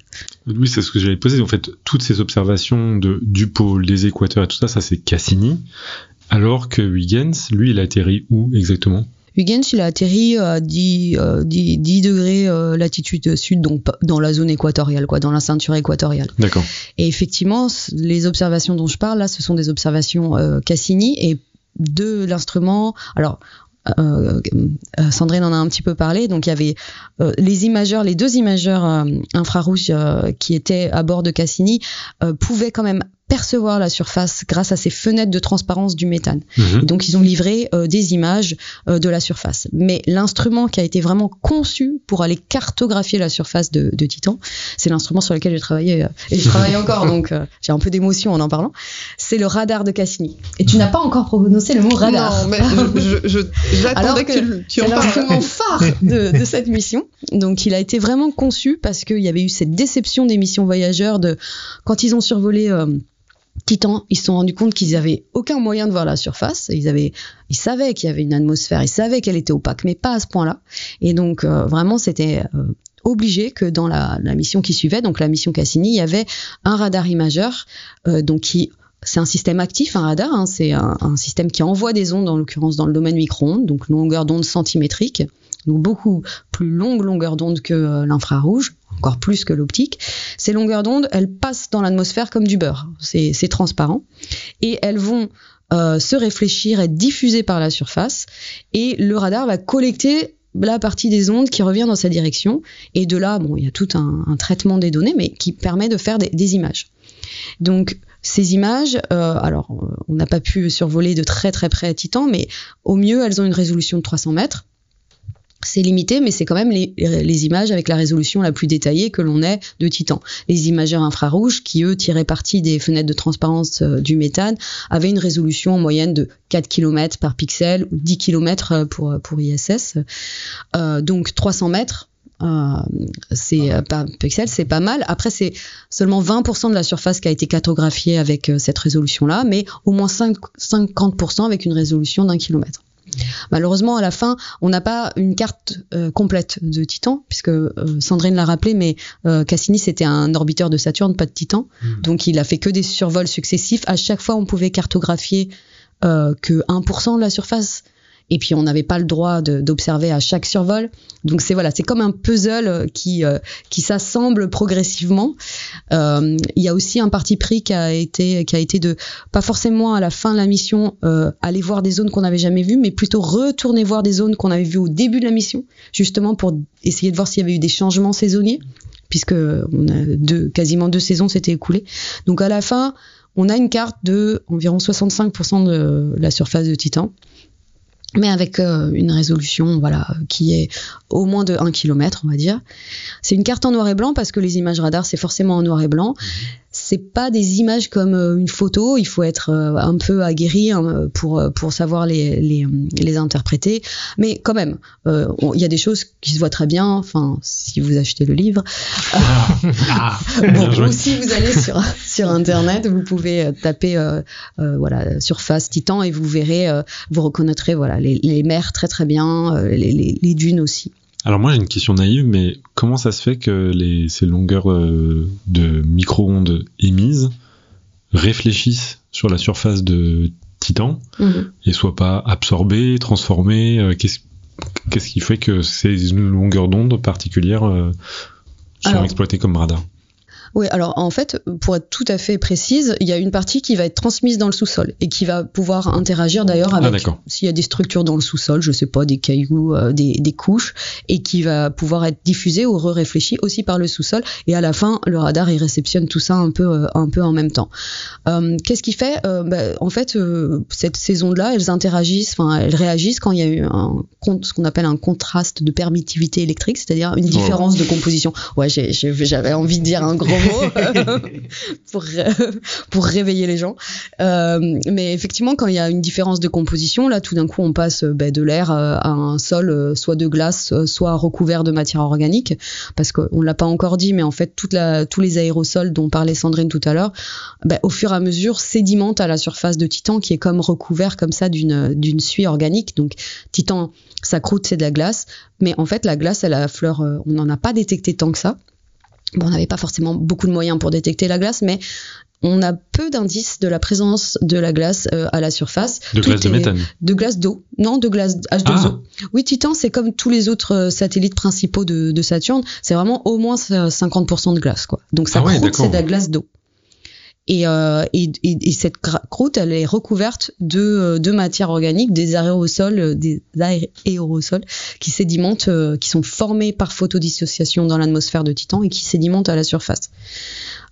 Oui, c'est ce que j'allais poser. En fait, toutes ces observations de, du pôle, des équateurs et tout ça, ça c'est Cassini. Alors que Huygens, lui, il a atterri où exactement? Huygens, il a atterri à 10, 10, 10 degrés latitude sud, donc dans la zone équatoriale, quoi, dans la ceinture équatoriale. D'accord. Et effectivement, les observations dont je parle là, ce sont des observations Cassini et de l'instrument. Alors, euh, euh, Sandrine en a un petit peu parlé. Donc il y avait euh, les imageurs, les deux imageurs infrarouges qui étaient à bord de Cassini pouvaient quand même percevoir la surface grâce à ces fenêtres de transparence du méthane. Mhm. donc ils ont livré euh, des images euh, de la surface. Mais l'instrument qui a été vraiment conçu pour aller cartographier la surface de, de Titan, c'est l'instrument sur lequel j'ai travaillé euh, et je travaille encore, donc j'ai un peu d'émotion en en parlant. C'est le radar de Cassini. Et tu n'as pas encore prononcé le mot radar. Non, mais j'attendais que, que, tu, en parles. C'est l'instrument phare de, de cette mission. Donc il a été vraiment conçu parce qu'il y avait eu cette déception des missions voyageurs de quand ils ont survolé Titan, ils se sont rendus compte qu'ils avaient aucun moyen de voir la surface. Ils avaient, ils savaient qu'il y avait une atmosphère, ils savaient qu'elle était opaque, mais pas à ce point-là. Et donc euh, vraiment, c'était euh, obligé que dans la, mission qui suivait, donc la mission Cassini, il y avait un radar imageur, euh, donc qui c'est un système actif, un radar, hein, c'est un, un, système qui envoie des ondes, en l'occurrence dans le domaine micro-ondes, donc longueur d'onde centimétrique, donc beaucoup plus longue longueur d'onde que l'infrarouge, encore plus que l'optique. Ces longueurs d'onde, elles passent dans l'atmosphère comme du beurre, c'est transparent, et elles vont euh, se réfléchir, être diffusées par la surface, et le radar va collecter la partie des ondes qui revient dans sa direction. Et de là, bon, il y a tout un, traitement des données, mais qui permet de faire des, images. Donc, ces images, euh, alors, on n'a pas pu survoler de très très près Titan, mais au mieux, elles ont une résolution de 300 mètres c'est limité, mais c'est quand même les, images avec la résolution la plus détaillée que l'on ait de Titan. Les imageurs infrarouges, qui eux tiraient parti des fenêtres de transparence euh, du méthane, avaient une résolution en moyenne de 4 km par pixel ou 10 km euh, pour, ISS. Euh, donc 300 mètres, euh, c'est pas pixel, c'est pas mal. Après, c'est seulement 20% de la surface qui a été cartographiée avec cette résolution-là, mais au moins 5, 50% avec une résolution d'un kilomètre. Malheureusement, à la fin, on n'a pas une carte euh, complète de Titan, puisque euh, Sandrine l'a rappelé, mais euh, Cassini c'était un orbiteur de Saturne, pas de Titan, hmm. donc il a fait que des survols successifs. À chaque fois, on pouvait cartographier que 1% de la surface et puis on n'avait pas le droit d'observer à chaque survol. Donc c'est voilà, c'est comme un puzzle qui euh, qui s'assemble progressivement. Euh, il y a aussi un parti pris qui a été qui a été de pas forcément à la fin de la mission euh, aller voir des zones qu'on n'avait jamais vues, mais plutôt retourner voir des zones qu'on avait vues au début de la mission, justement pour essayer de voir s'il y avait eu des changements saisonniers, puisque on a deux, quasiment deux saisons s'étaient écoulées. Donc à la fin, on a une carte de environ 65% de la surface de Titan mais avec euh, une résolution voilà qui est au moins de 1 km on va dire. C'est une carte en noir et blanc parce que les images radar c'est forcément en noir et blanc. C'est pas des images comme euh, une photo. Il faut être euh, un peu aguerri hein, pour euh, pour savoir les, les, les interpréter. Mais quand même, il y a des choses qui se voient très bien. Enfin, si vous achetez le livre, ah, bon, ou si vous allez sur sur internet, vous pouvez taper voilà surface Titan et vous verrez, vous reconnaîtrez voilà les, les mers très très bien, les, les, les dunes aussi. Alors moi j'ai une question naïve, mais comment ça se fait que les, ces longueurs euh, de micro-ondes émises réfléchissent sur la surface de Titan mhm. et soient pas absorbées, transformées euh, Qu'est-ce qui fait que ces longueurs d'onde particulières euh, sont exploitées comme radar? Oui, alors en fait, pour être tout à fait précise, il y a une partie qui va être transmise dans le sous-sol et qui va pouvoir interagir d'ailleurs ah, avec s'il y a des structures dans le sous-sol, je sais pas, des cailloux, euh, des, des, couches, et qui va pouvoir être diffusée ou re-réfléchie aussi par le sous-sol. Et à la fin, le radar il réceptionne tout ça un peu, euh, un peu en même temps. Euh, Qu'est-ce qui fait bah, En fait, cette saison-là, elles interagissent, enfin, elles réagissent quand il y a eu un, ce qu'on appelle un contraste de permittivité électrique, c'est-à-dire une différence de composition. Ouais, j'avais envie de dire un gros pour, pour réveiller les gens. Euh, mais effectivement, quand il y a une différence de composition, là, tout d'un coup, on passe ben, de l'air euh, à un sol euh, soit de glace, soit recouvert de matière organique, parce qu'on l'a pas encore dit, mais en fait, toute la, tous les aérosols dont parlait Sandrine tout à l'heure, ben, au fur et à mesure, sédimentent à la surface de Titan, qui est comme recouvert comme ça d'une d'une suie organique. Donc, Titan, sa croûte, c'est de la glace, mais en fait, la glace, elle a fleur, on n'en a pas détecté tant que ça. Bon, on n'avait pas forcément beaucoup de moyens pour détecter la glace, mais on a peu d'indices de la présence de la glace euh, à la surface. De glace de méthane. De glace d'eau. Non, de glace H2O. Ah. Oui, Titan, c'est comme tous les autres euh, satellites principaux de, de Saturne. C'est vraiment au moins 50% de glace, quoi. Donc ça ah c'est de la glace d'eau. Et, euh, et, et, cette croûte, elle est recouverte de, euh, de matières organiques, des aérosols, euh, des aérosols qui sédimentent, qui sont formés par photodissociation dans l'atmosphère de Titan et qui sédimentent à la surface.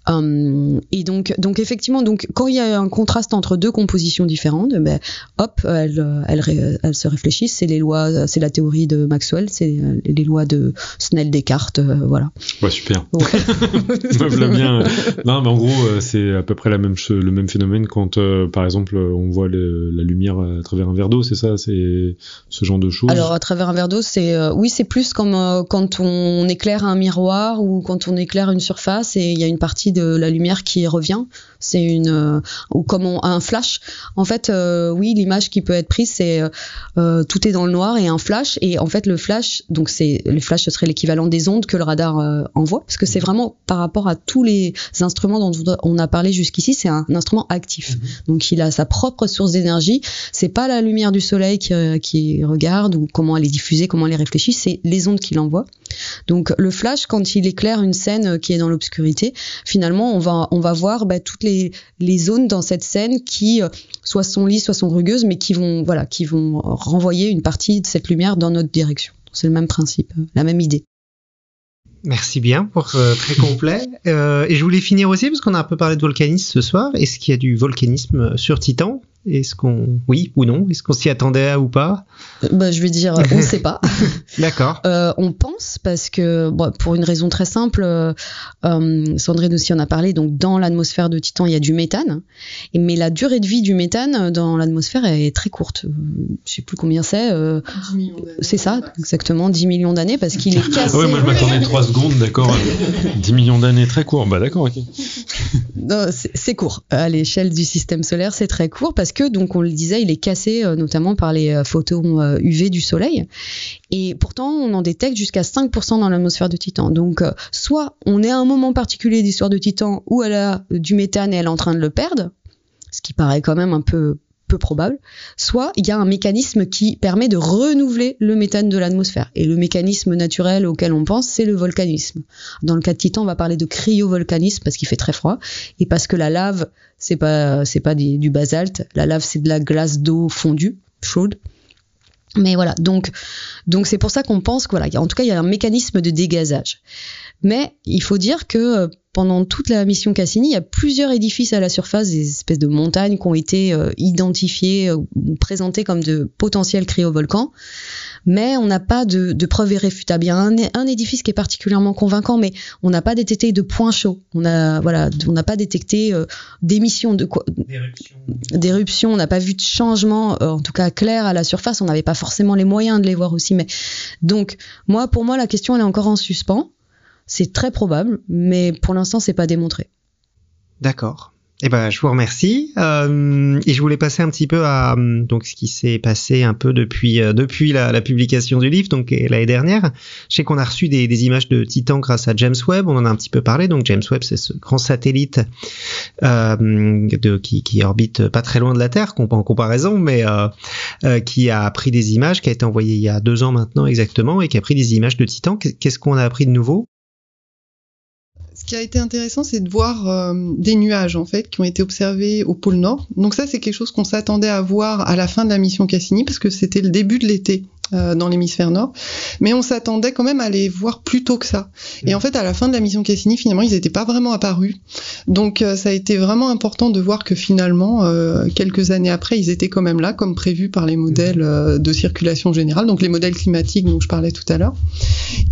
Euh, et donc, donc effectivement, donc quand il y a un contraste entre deux compositions différentes, ben, hop, elles, elles, elles se réfléchissent. C'est les lois, c'est la théorie de Maxwell, c'est les lois de Snell Descartes, euh, voilà. Ouais, super. Ouais. Bien. Non, mais en gros, euh, c'est à peu près la même le même phénomène quand, par exemple, on voit le, la lumière à travers un verre d'eau, c'est ça, c'est ce genre de choses? Alors à travers un verre d'eau, c'est oui, c'est plus comme quand on éclaire un miroir ou quand on éclaire une surface et il y a une partie de la lumière qui revient. C'est une euh, ou comme un flash. En fait, euh, oui, l'image qui peut être prise, c'est euh, tout est dans le noir et un flash. Et en fait, le flash, donc c'est le flash, ce serait l'équivalent des ondes que le radar envoie, parce que c'est vraiment par rapport à tous les instruments dont on a parlé jusqu'ici, c'est un instrument actif. Mhm. Donc il a sa propre source d'énergie. C'est pas la lumière du soleil qui, qui regarde ou comment elle est diffusée, comment elle est réfléchie, c'est les ondes qu'il envoie. Donc le flash, quand il éclaire une scène qui est dans l'obscurité, finalement on va on va voir bah, toutes les, zones dans cette scène qui euh, soit sont lisses, soit sont rugueuses, mais qui vont voilà qui vont renvoyer une partie de cette lumière dans notre direction. C'est le même principe, la même idée. Merci bien pour ce très complet. Euh, et je voulais finir aussi parce qu'on a un peu parlé de volcanisme ce soir. Est-ce qu'il y a du volcanisme sur Titan? Est-ce qu'on, oui ou non? Est-ce qu'on s'y attendait ou pas? Bah, je vais dire, on ne sait pas. D'accord. Euh, on pense parce que, bon, pour une raison très simple, euh, euh, Sandrine aussi en a parlé. Donc, dans l'atmosphère de Titan, il y a du méthane, et, mais la durée de vie du méthane dans l'atmosphère est très courte. Je sais plus combien c'est. Euh, c'est ça, exactement, 10 millions d'années, parce qu'il est cassé. ouais, moi je m'attendais 3 secondes, d'accord. 10 millions d'années, très court. Bah d'accord, ok. c'est court. À l'échelle du système solaire, c'est très court parce que, donc, on le disait, il est cassé euh, notamment par les euh, photons UV euh, du Soleil. Et pourtant, on en détecte jusqu'à 5% dans l'atmosphère de Titan. Donc, soit on est à un moment particulier d'histoire de Titan où elle a du méthane et elle est en train de le perdre, ce qui paraît quand même un peu peu probable, soit il y a un mécanisme qui permet de renouveler le méthane de l'atmosphère. Et le mécanisme naturel auquel on pense, c'est le volcanisme. Dans le cas de Titan, on va parler de cryovolcanisme parce qu'il fait très froid et parce que la lave, c'est pas c'est pas du, basalte, la lave c'est de la glace d'eau fondue, chaude. Mais voilà, donc donc c'est pour ça qu'on pense que voilà, en tout cas il y a un mécanisme de dégazage. Mais il faut dire que euh, pendant toute la mission Cassini, il y a plusieurs édifices à la surface, des espèces de montagnes qui ont été euh, identifiées euh, ou présentées comme de potentiels cryovolcans mais on n'a pas de, de preuves irréfutables. Il y a un, un, édifice qui est particulièrement convaincant, mais on n'a pas détecté de points chauds. On a voilà, on n'a pas détecté euh, d'émissions de quoi, d'éruption. On n'a pas vu de changement, euh, en tout cas clair à la surface. On n'avait pas forcément les moyens de les voir aussi. Mais donc moi, pour moi, la question elle est encore en suspens. C'est très probable, mais pour l'instant, c'est pas démontré. D'accord. Eh ben, je vous remercie. Euh, et je voulais passer un petit peu à donc ce qui s'est passé un peu depuis euh, depuis la, publication du livre, donc l'année dernière. Je sais qu'on a reçu des, images de Titan grâce à James Webb. On en a un petit peu parlé. Donc James Webb, c'est ce grand satellite euh, qui, qui orbite pas très loin de la Terre, en comparaison, mais euh, qui a pris des images, qui a été envoyé il y a deux ans maintenant exactement, et qui a pris des images de Titan. Qu'est-ce qu'on a appris de nouveau? Qui a été intéressant, c'est de voir euh, des nuages en fait qui ont été observés au pôle Nord. Donc ça, c'est quelque chose qu'on s'attendait à voir à la fin de la mission Cassini parce que c'était le début de l'été euh, dans l'hémisphère nord, mais on s'attendait quand même à les voir plus tôt que ça. Et en fait, à la fin de la mission Cassini, finalement, ils n'étaient pas vraiment apparus. Donc, euh, ça a été vraiment important de voir que finalement, euh, quelques années après, ils étaient quand même là, comme prévu par les modèles euh, de circulation générale, donc les modèles climatiques dont je parlais tout à l'heure.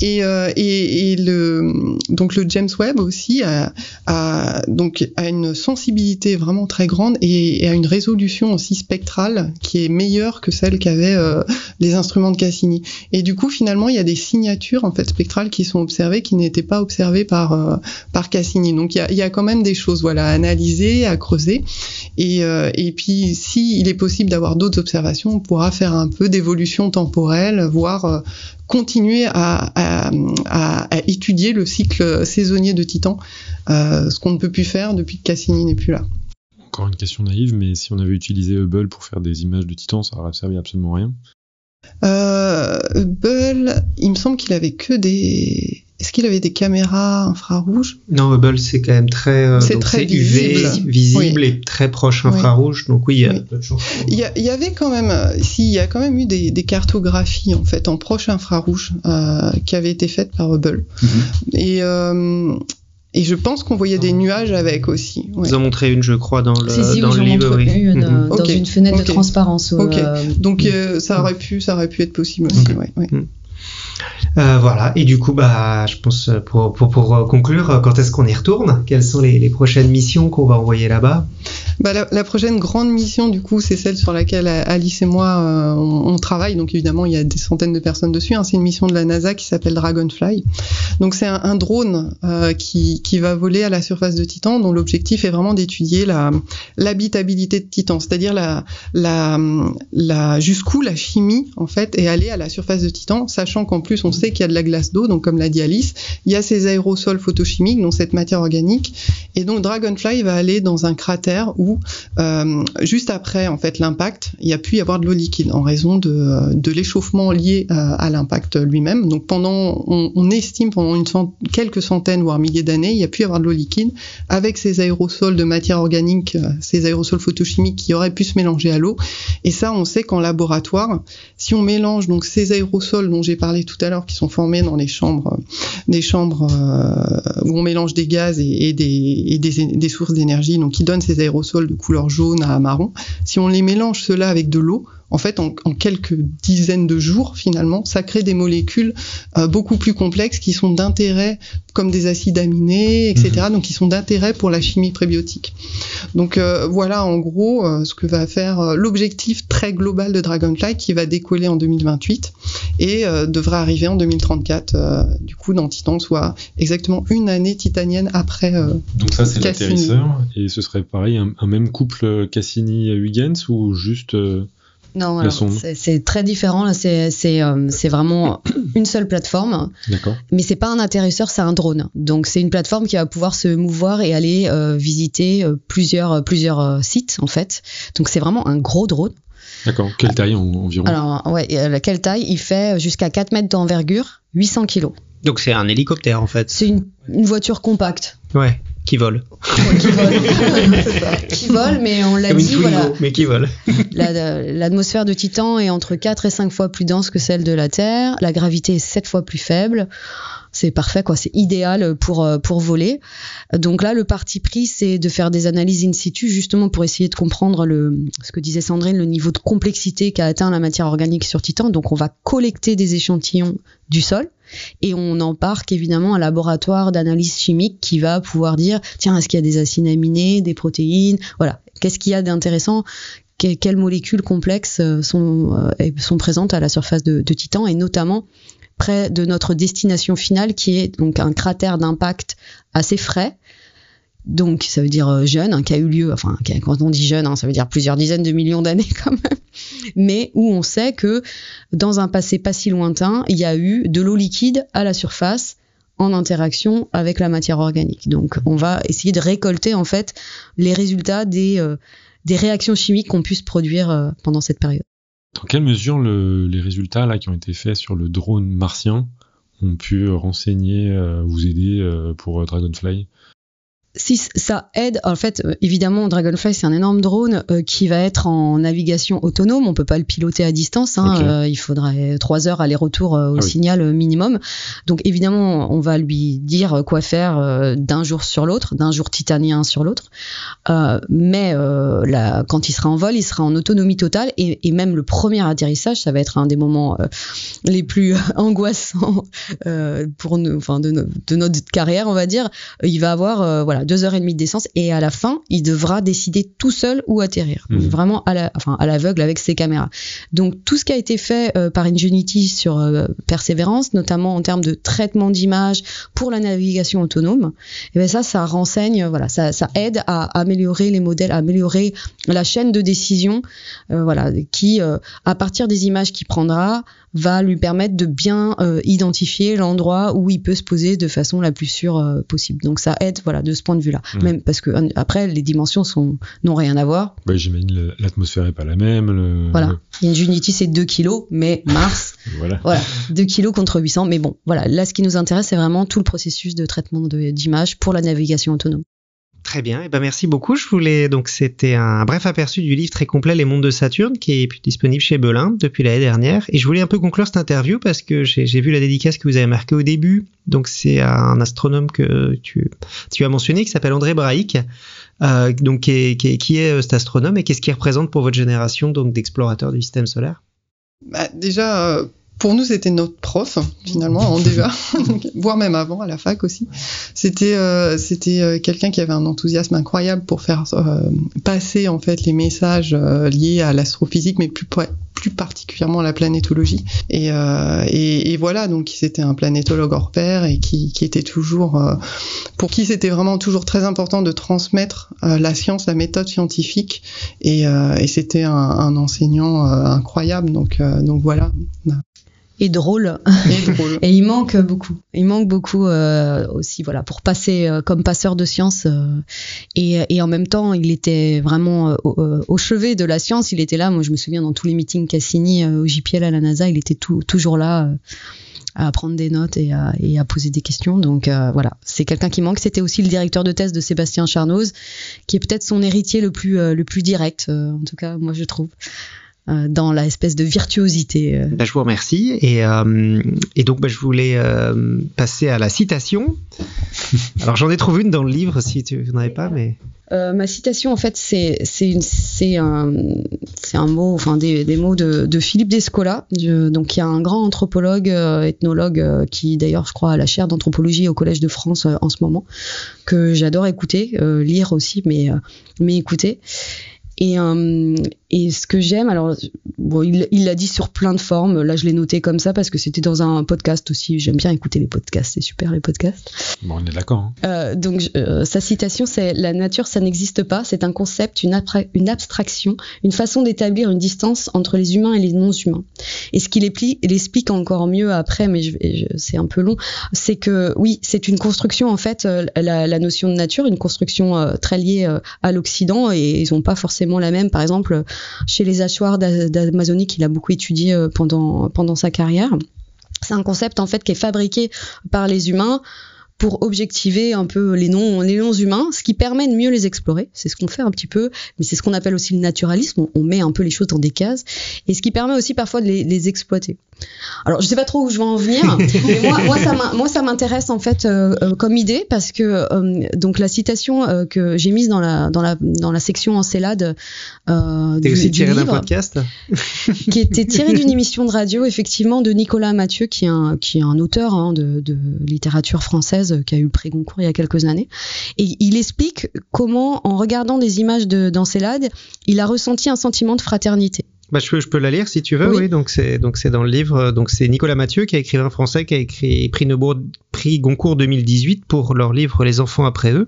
Et, et, et, le donc le James Webb aussi a, a, donc a une sensibilité vraiment très grande et, et, a une résolution aussi spectrale qui est meilleure que celle qu'avaient les instruments de Cassini. Et du coup, finalement, il y a des signatures en fait spectrales qui sont observées qui n'étaient pas observées par euh, par Cassini. Donc il y a, quand même des choses voilà à analyser, à creuser. Et euh, et puis si il est possible d'avoir d'autres observations, on pourra faire un peu d'évolution temporelle, voire euh, continuer à, à, étudier le cycle saisonnier de Titan, ce qu'on ne peut plus faire depuis que Cassini n'est plus là. Encore une question naïve, mais si on avait utilisé Hubble pour faire des images de Titan, ça aurait servi absolument à rien. Euh, Hubble, il me semble qu'il avait que des. Est-ce qu'il avait des caméras infrarouges? Non, Hubble c'est quand même très, euh, c'est très visible, UV, visible oui. et très proche infrarouge. Oui. Donc oui, il y a oui. peu de choses. Il y, a, il y, avait quand même, si, il y a quand même eu des, des cartographies en fait en proche infrarouge euh, qui avaient été faites par Hubble. Mm -hmm. Et euh, et je pense qu'on voyait des nuages avec aussi. Ouais. Vous en montrez une, je crois, dans le, si, si, dans le livre. Oui. Une, mmh. Dans okay. une fenêtre okay. de transparence. Ok. Euh, Donc euh, ça aurait pu, ça aurait pu être possible aussi. Okay. Ouais, ouais. Euh, voilà. Et du coup, bah, je pense pour pour, pour conclure, quand est-ce qu'on y retourne? Quelles sont les, prochaines missions qu'on va envoyer là-bas? Bah, la, prochaine grande mission, du coup, c'est celle sur laquelle Alice et moi euh, on, travaille. Donc évidemment, il y a des centaines de personnes dessus. Hein. C'est une mission de la NASA qui s'appelle Dragonfly. Donc c'est un, drone euh, qui, qui va voler à la surface de Titan, dont l'objectif est vraiment d'étudier la l'habitabilité de Titan, c'est-à-dire la, la, la jusqu'où la chimie en fait est allée à la surface de Titan, sachant qu'en plus on sait qu'il y a de la glace d'eau, donc comme l'a dit Alice, il y a ces aérosols photochimiques, donc cette matière organique, Et donc Dragonfly va aller dans un cratère où euh, juste après en fait l'impact, il y a pu y avoir de l'eau liquide en raison de, l'échauffement lié à, à l'impact lui-même. Donc pendant, on, estime pendant quelques centaines voire milliers d'années, il y a pu y avoir de l'eau liquide avec ces aérosols de matière organique, euh, ces aérosols photochimiques qui auraient pu se mélanger à l'eau. Et ça, on sait qu'en laboratoire, si on mélange donc ces aérosols dont j'ai parlé tout à l'heure, qui sont formés dans les chambres, des chambres euh, où on mélange des gaz et, et des et des, des sources d'énergie, donc qui donnent ces aérosols de couleur jaune à marron. Si on les mélange cela avec de l'eau, en fait, en, en, quelques dizaines de jours, finalement, ça crée des molécules euh, beaucoup plus complexes qui sont d'intérêt, comme des acides aminés, etc. Mmh. Donc, qui sont d'intérêt pour la chimie prébiotique. Donc, euh, voilà, en gros, euh, ce que va faire l'objectif très global de Dragonfly, qui va décoller en 2028 et devrait arriver en 2034, euh, du coup, dans Titan, soit exactement une année titanienne après. Donc ça, c'est l'atterrisseur, et ce serait pareil, un, un même couple Cassini-Huygens ou juste non, c'est très différent. Là, c'est euh, vraiment une seule plateforme. D'accord. Mais c'est pas un atterrisseur, c'est un drone. Donc c'est une plateforme qui va pouvoir se mouvoir et aller euh, visiter euh, plusieurs plusieurs euh, sites en fait. Donc c'est vraiment un gros drone. D'accord. Quelle taille en, environ? Alors ouais, quelle taille? Il fait jusqu'à 4 mètres d'envergure, 800 kilos. Donc c'est un hélicoptère en fait. C'est une, une voiture compacte. Ouais qui vole. Ouais, qui vole. qui vole, mais on l'a dit, voilà. Mais qui vole. L'atmosphère la, de Titan est entre 4 et 5 fois plus dense que celle de la Terre. La gravité est 7 fois plus faible. C'est parfait, quoi. C'est idéal pour, pour voler. Donc là, le parti pris, c'est de faire des analyses in situ, justement pour essayer de comprendre le, ce que disait Sandrine, le niveau de complexité qu'a atteint la matière organique sur Titan. Donc on va collecter des échantillons du sol et on embarque évidemment un laboratoire d'analyse chimique qui va pouvoir dire tiens est-ce qu'il y a des acides aminés, des protéines, voilà qu'est-ce qu'il y a d'intéressant? Quelles molécules complexes sont, sont présentes à la surface de, de Titan et notamment près de notre destination finale qui est donc un cratère d'impact assez frais donc ça veut dire jeune, hein, qui a eu lieu, enfin quand on dit jeune, hein, ça veut dire plusieurs dizaines de millions d'années quand même, mais où on sait que dans un passé pas si lointain, il y a eu de l'eau liquide à la surface en interaction avec la matière organique. Donc on va essayer de récolter en fait les résultats des, euh, réactions chimiques qu'on puisse produire euh, pendant cette période. Dans quelle mesure le, les résultats là qui ont été faits sur le drone martien ont pu renseigner, euh, vous aider pour Dragonfly? Si ça aide, en fait, évidemment, Dragonfly c'est un énorme drone euh, qui va être en navigation autonome. On peut pas le piloter à distance. Hein, okay. euh, il faudrait trois heures aller-retour euh, au ah oui. signal minimum. Donc évidemment, on va lui dire quoi faire euh, d'un jour sur l'autre, d'un jour titanien sur l'autre. Euh, mais là, quand il sera en vol, il sera en autonomie totale et, et, même le premier atterrissage, ça va être un des moments les plus angoissants pour nous, enfin de, no de, notre carrière, on va dire. Il va avoir voilà deux heures et demie d'essence et à la fin, il devra décider tout seul où atterrir, mmh. vraiment à la, enfin à l'aveugle avec ses caméras. Donc tout ce qui a été fait euh, par Ingenuity sur euh, Persévérance, notamment en termes de traitement d'image pour la navigation autonome, et eh bien ça, ça renseigne, voilà, ça, ça aide à améliorer les modèles, à améliorer la chaîne de décision, euh, voilà, qui à partir des images qu'il prendra va lui permettre de bien euh, identifier l'endroit où il peut se poser de façon la plus sûre euh, possible. Donc ça aide, voilà, de ce point de vue-là. Mmh. Même parce que après les dimensions sont n'ont rien à voir. Bah, j'imagine l'atmosphère est pas la même. Le... Voilà. Ingenuity c'est 2 kilos, mais Mars, voilà. voilà, 2 kilos contre 800. Mais bon, voilà. Là, ce qui nous intéresse, c'est vraiment tout le processus de traitement d'image pour la navigation autonome. Très bien, et eh ben merci beaucoup. Je voulais donc c'était un bref aperçu du livre très complet Les Mondes de Saturne qui est disponible chez Belin depuis l'année dernière. Et je voulais un peu conclure cette interview parce que j'ai vu la dédicace que vous avez marquée au début. Donc c'est un astronome que tu, as mentionné qui s'appelle André Braic. Euh, donc qui est, est cet astronome et qu'est-ce qu'il représente pour votre génération donc d'explorateurs du système solaire? Bah, Déjà. Euh pour nous, c'était notre prof finalement en DEA, voire même avant à la fac aussi. C'était euh, c'était euh, quelqu'un qui avait un enthousiasme incroyable pour faire euh, passer en fait les messages euh, liés à l'astrophysique, mais plus plus particulièrement à la planétologie. Et, euh, et, et voilà, donc c'était un planétologue hors pair et qui, qui était toujours, pour qui c'était vraiment toujours très important de transmettre la science, la méthode scientifique. Et, et c'était un, un, enseignant incroyable. Donc donc voilà. Et drôle. Et drôle. Et il manque beaucoup. Il manque beaucoup euh, aussi, voilà, pour passer euh, comme passeur de science. euh, et, et en même temps, il était vraiment au, au chevet de la science. Il était là. Moi, je me souviens dans tous les meetings Cassini au JPL à la NASA, il était tout- toujours là. à prendre des notes et à, et à poser des questions. Donc euh, voilà, c'est quelqu'un qui manque. C'était aussi le directeur de thèse de Sébastien Charnoz, qui est peut-être son héritier le plus euh, le plus direct, euh, en tout cas moi je trouve, dans la espèce de virtuosité. euh. Bah, je vous remercie. Et, euh, et donc, bah, je voulais euh, passer à la citation. Alors, j'en ai trouvé une dans le livre, si tu n'en avais pas, mais... Euh, ma citation, en fait, c'est un mot, enfin des, des mots de, de Philippe Descola, de- donc il y a un grand anthropologue, euh, ethnologue euh, qui d'ailleurs, je crois, a la chaire d'anthropologie au Collège de France euh, en ce moment, que j'adore écouter, euh, lire aussi, mais euh, mais écouter. Et, euh, et ce que j'aime, alors bon, il l'a dit sur plein de formes. Là, je l'ai noté comme ça parce que c'était dans un podcast aussi. J'aime bien écouter les podcasts, c'est super les podcasts. Bon, on est d'accord. hein. Euh, donc euh, sa citation, c'est la nature, ça n'existe pas. C'est un concept, une, abstraction, une façon d'établir une distance entre les humains et les non-humains. Et ce qu'il expli- il explique encore mieux après, mais je, vais- je- c'est un peu long, c'est que oui, c'est une construction en fait, euh, la, la notion de nature, une construction très liée à l'Occident et ils ont pas forcément la même. Par exemple, chez les hachoirs d'A- d'Amazonie qu'il a beaucoup étudié euh, pendant pendant sa carrière. C'est un concept en fait qui est fabriqué par les humains pour objectiver un peu les noms les noms humains, ce qui permet de mieux les explorer. C'est ce qu'on fait un petit peu, mais c'est ce qu'on appelle aussi le naturalisme. On, met un peu les choses dans des cases, et ce qui permet aussi parfois de les, les exploiter. Alors, je sais pas trop où je vais en venir, mais moi, moi, ça m'intéresse en fait euh, euh, comme idée parce que euh, donc la citation que j'ai mise dans la dans la dans la section Encelade euh, du, aussi tiré d'un podcast qui était tiré d'une émission de radio, effectivement, de Nicolas Mathieu, qui est un, qui est un auteur hein, de, de littérature française euh, qui a eu le prix Goncourt il y a quelques années. Et il explique comment, en regardant des images de d'Encelade, il a ressenti un sentiment de fraternité. Bah, je peux, je peux la lire si tu veux. Oui. Oui, donc c'est donc c'est dans le livre. Donc c'est Nicolas Mathieu qui est écrivain français qui a écrit prix Neubourg, prix Goncourt 2018 pour leur livre Les enfants après eux.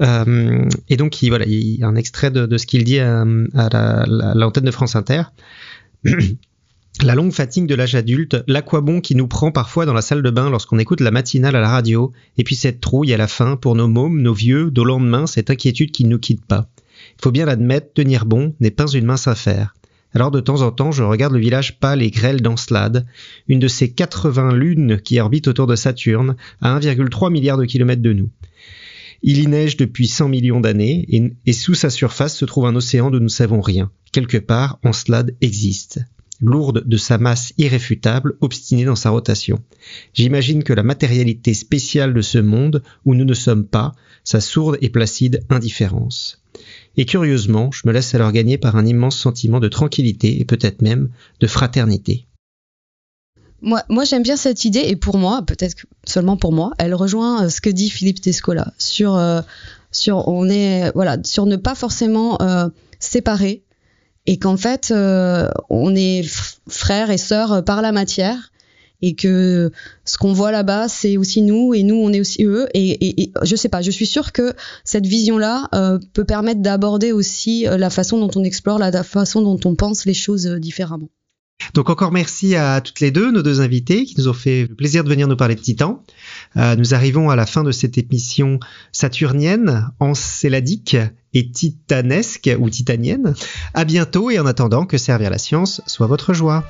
Euh, et donc il voilà, il y a un extrait de, de ce qu'il dit à, à la- la- l'antenne de France Inter. La longue fatigue de l'âge adulte, l'aquabon qui nous prend parfois dans la salle de bain lorsqu'on écoute la matinale à la radio, et puis cette trouille à la fin pour nos mômes, nos vieux, nos lendemains, cette inquiétude qui ne nous quitte pas. Il faut bien l'admettre, tenir bon n'est pas une mince affaire. Alors de temps en temps, je regarde le village pâle et grêle d'Encelade, une de ces 80 lunes qui orbitent autour de Saturne, à 1,3 milliard de kilomètres de nous. Il y neige depuis 100 millions d'années, et, et sous sa surface se trouve un océan dont nous ne savons rien. Quelque part, Encelade existe. Lourde de sa masse irréfutable, obstinée dans sa rotation. J'imagine que la matérialité spéciale de ce monde, où nous ne sommes pas, sa sourde et placide indifférence. Et curieusement, je me laisse alors gagner par un immense sentiment de tranquillité et peut-être même de fraternité. Moi, moi j'aime bien cette idée, et pour moi, peut-être seulement pour moi, elle rejoint euh, ce que dit Philippe Descola sur, euh, sur, on est, voilà, sur ne pas forcément euh, séparer, et qu'en fait, euh, on est frères et sœurs euh, par la matière, et que ce qu'on voit là-bas, c'est aussi nous, et nous, on est aussi eux. Et, et, et je sais pas, je suis sûre que cette vision-là euh, peut permettre d'aborder aussi la façon dont on explore, la, façon dont on pense les choses différemment. Donc encore merci à toutes les deux, nos deux invités, qui nous ont fait le plaisir de venir nous parler de Titan. Euh, nous arrivons à la fin de cette émission saturnienne, encéladique et titanesque ou titanienne. À bientôt et en attendant que servir la science soit votre joie.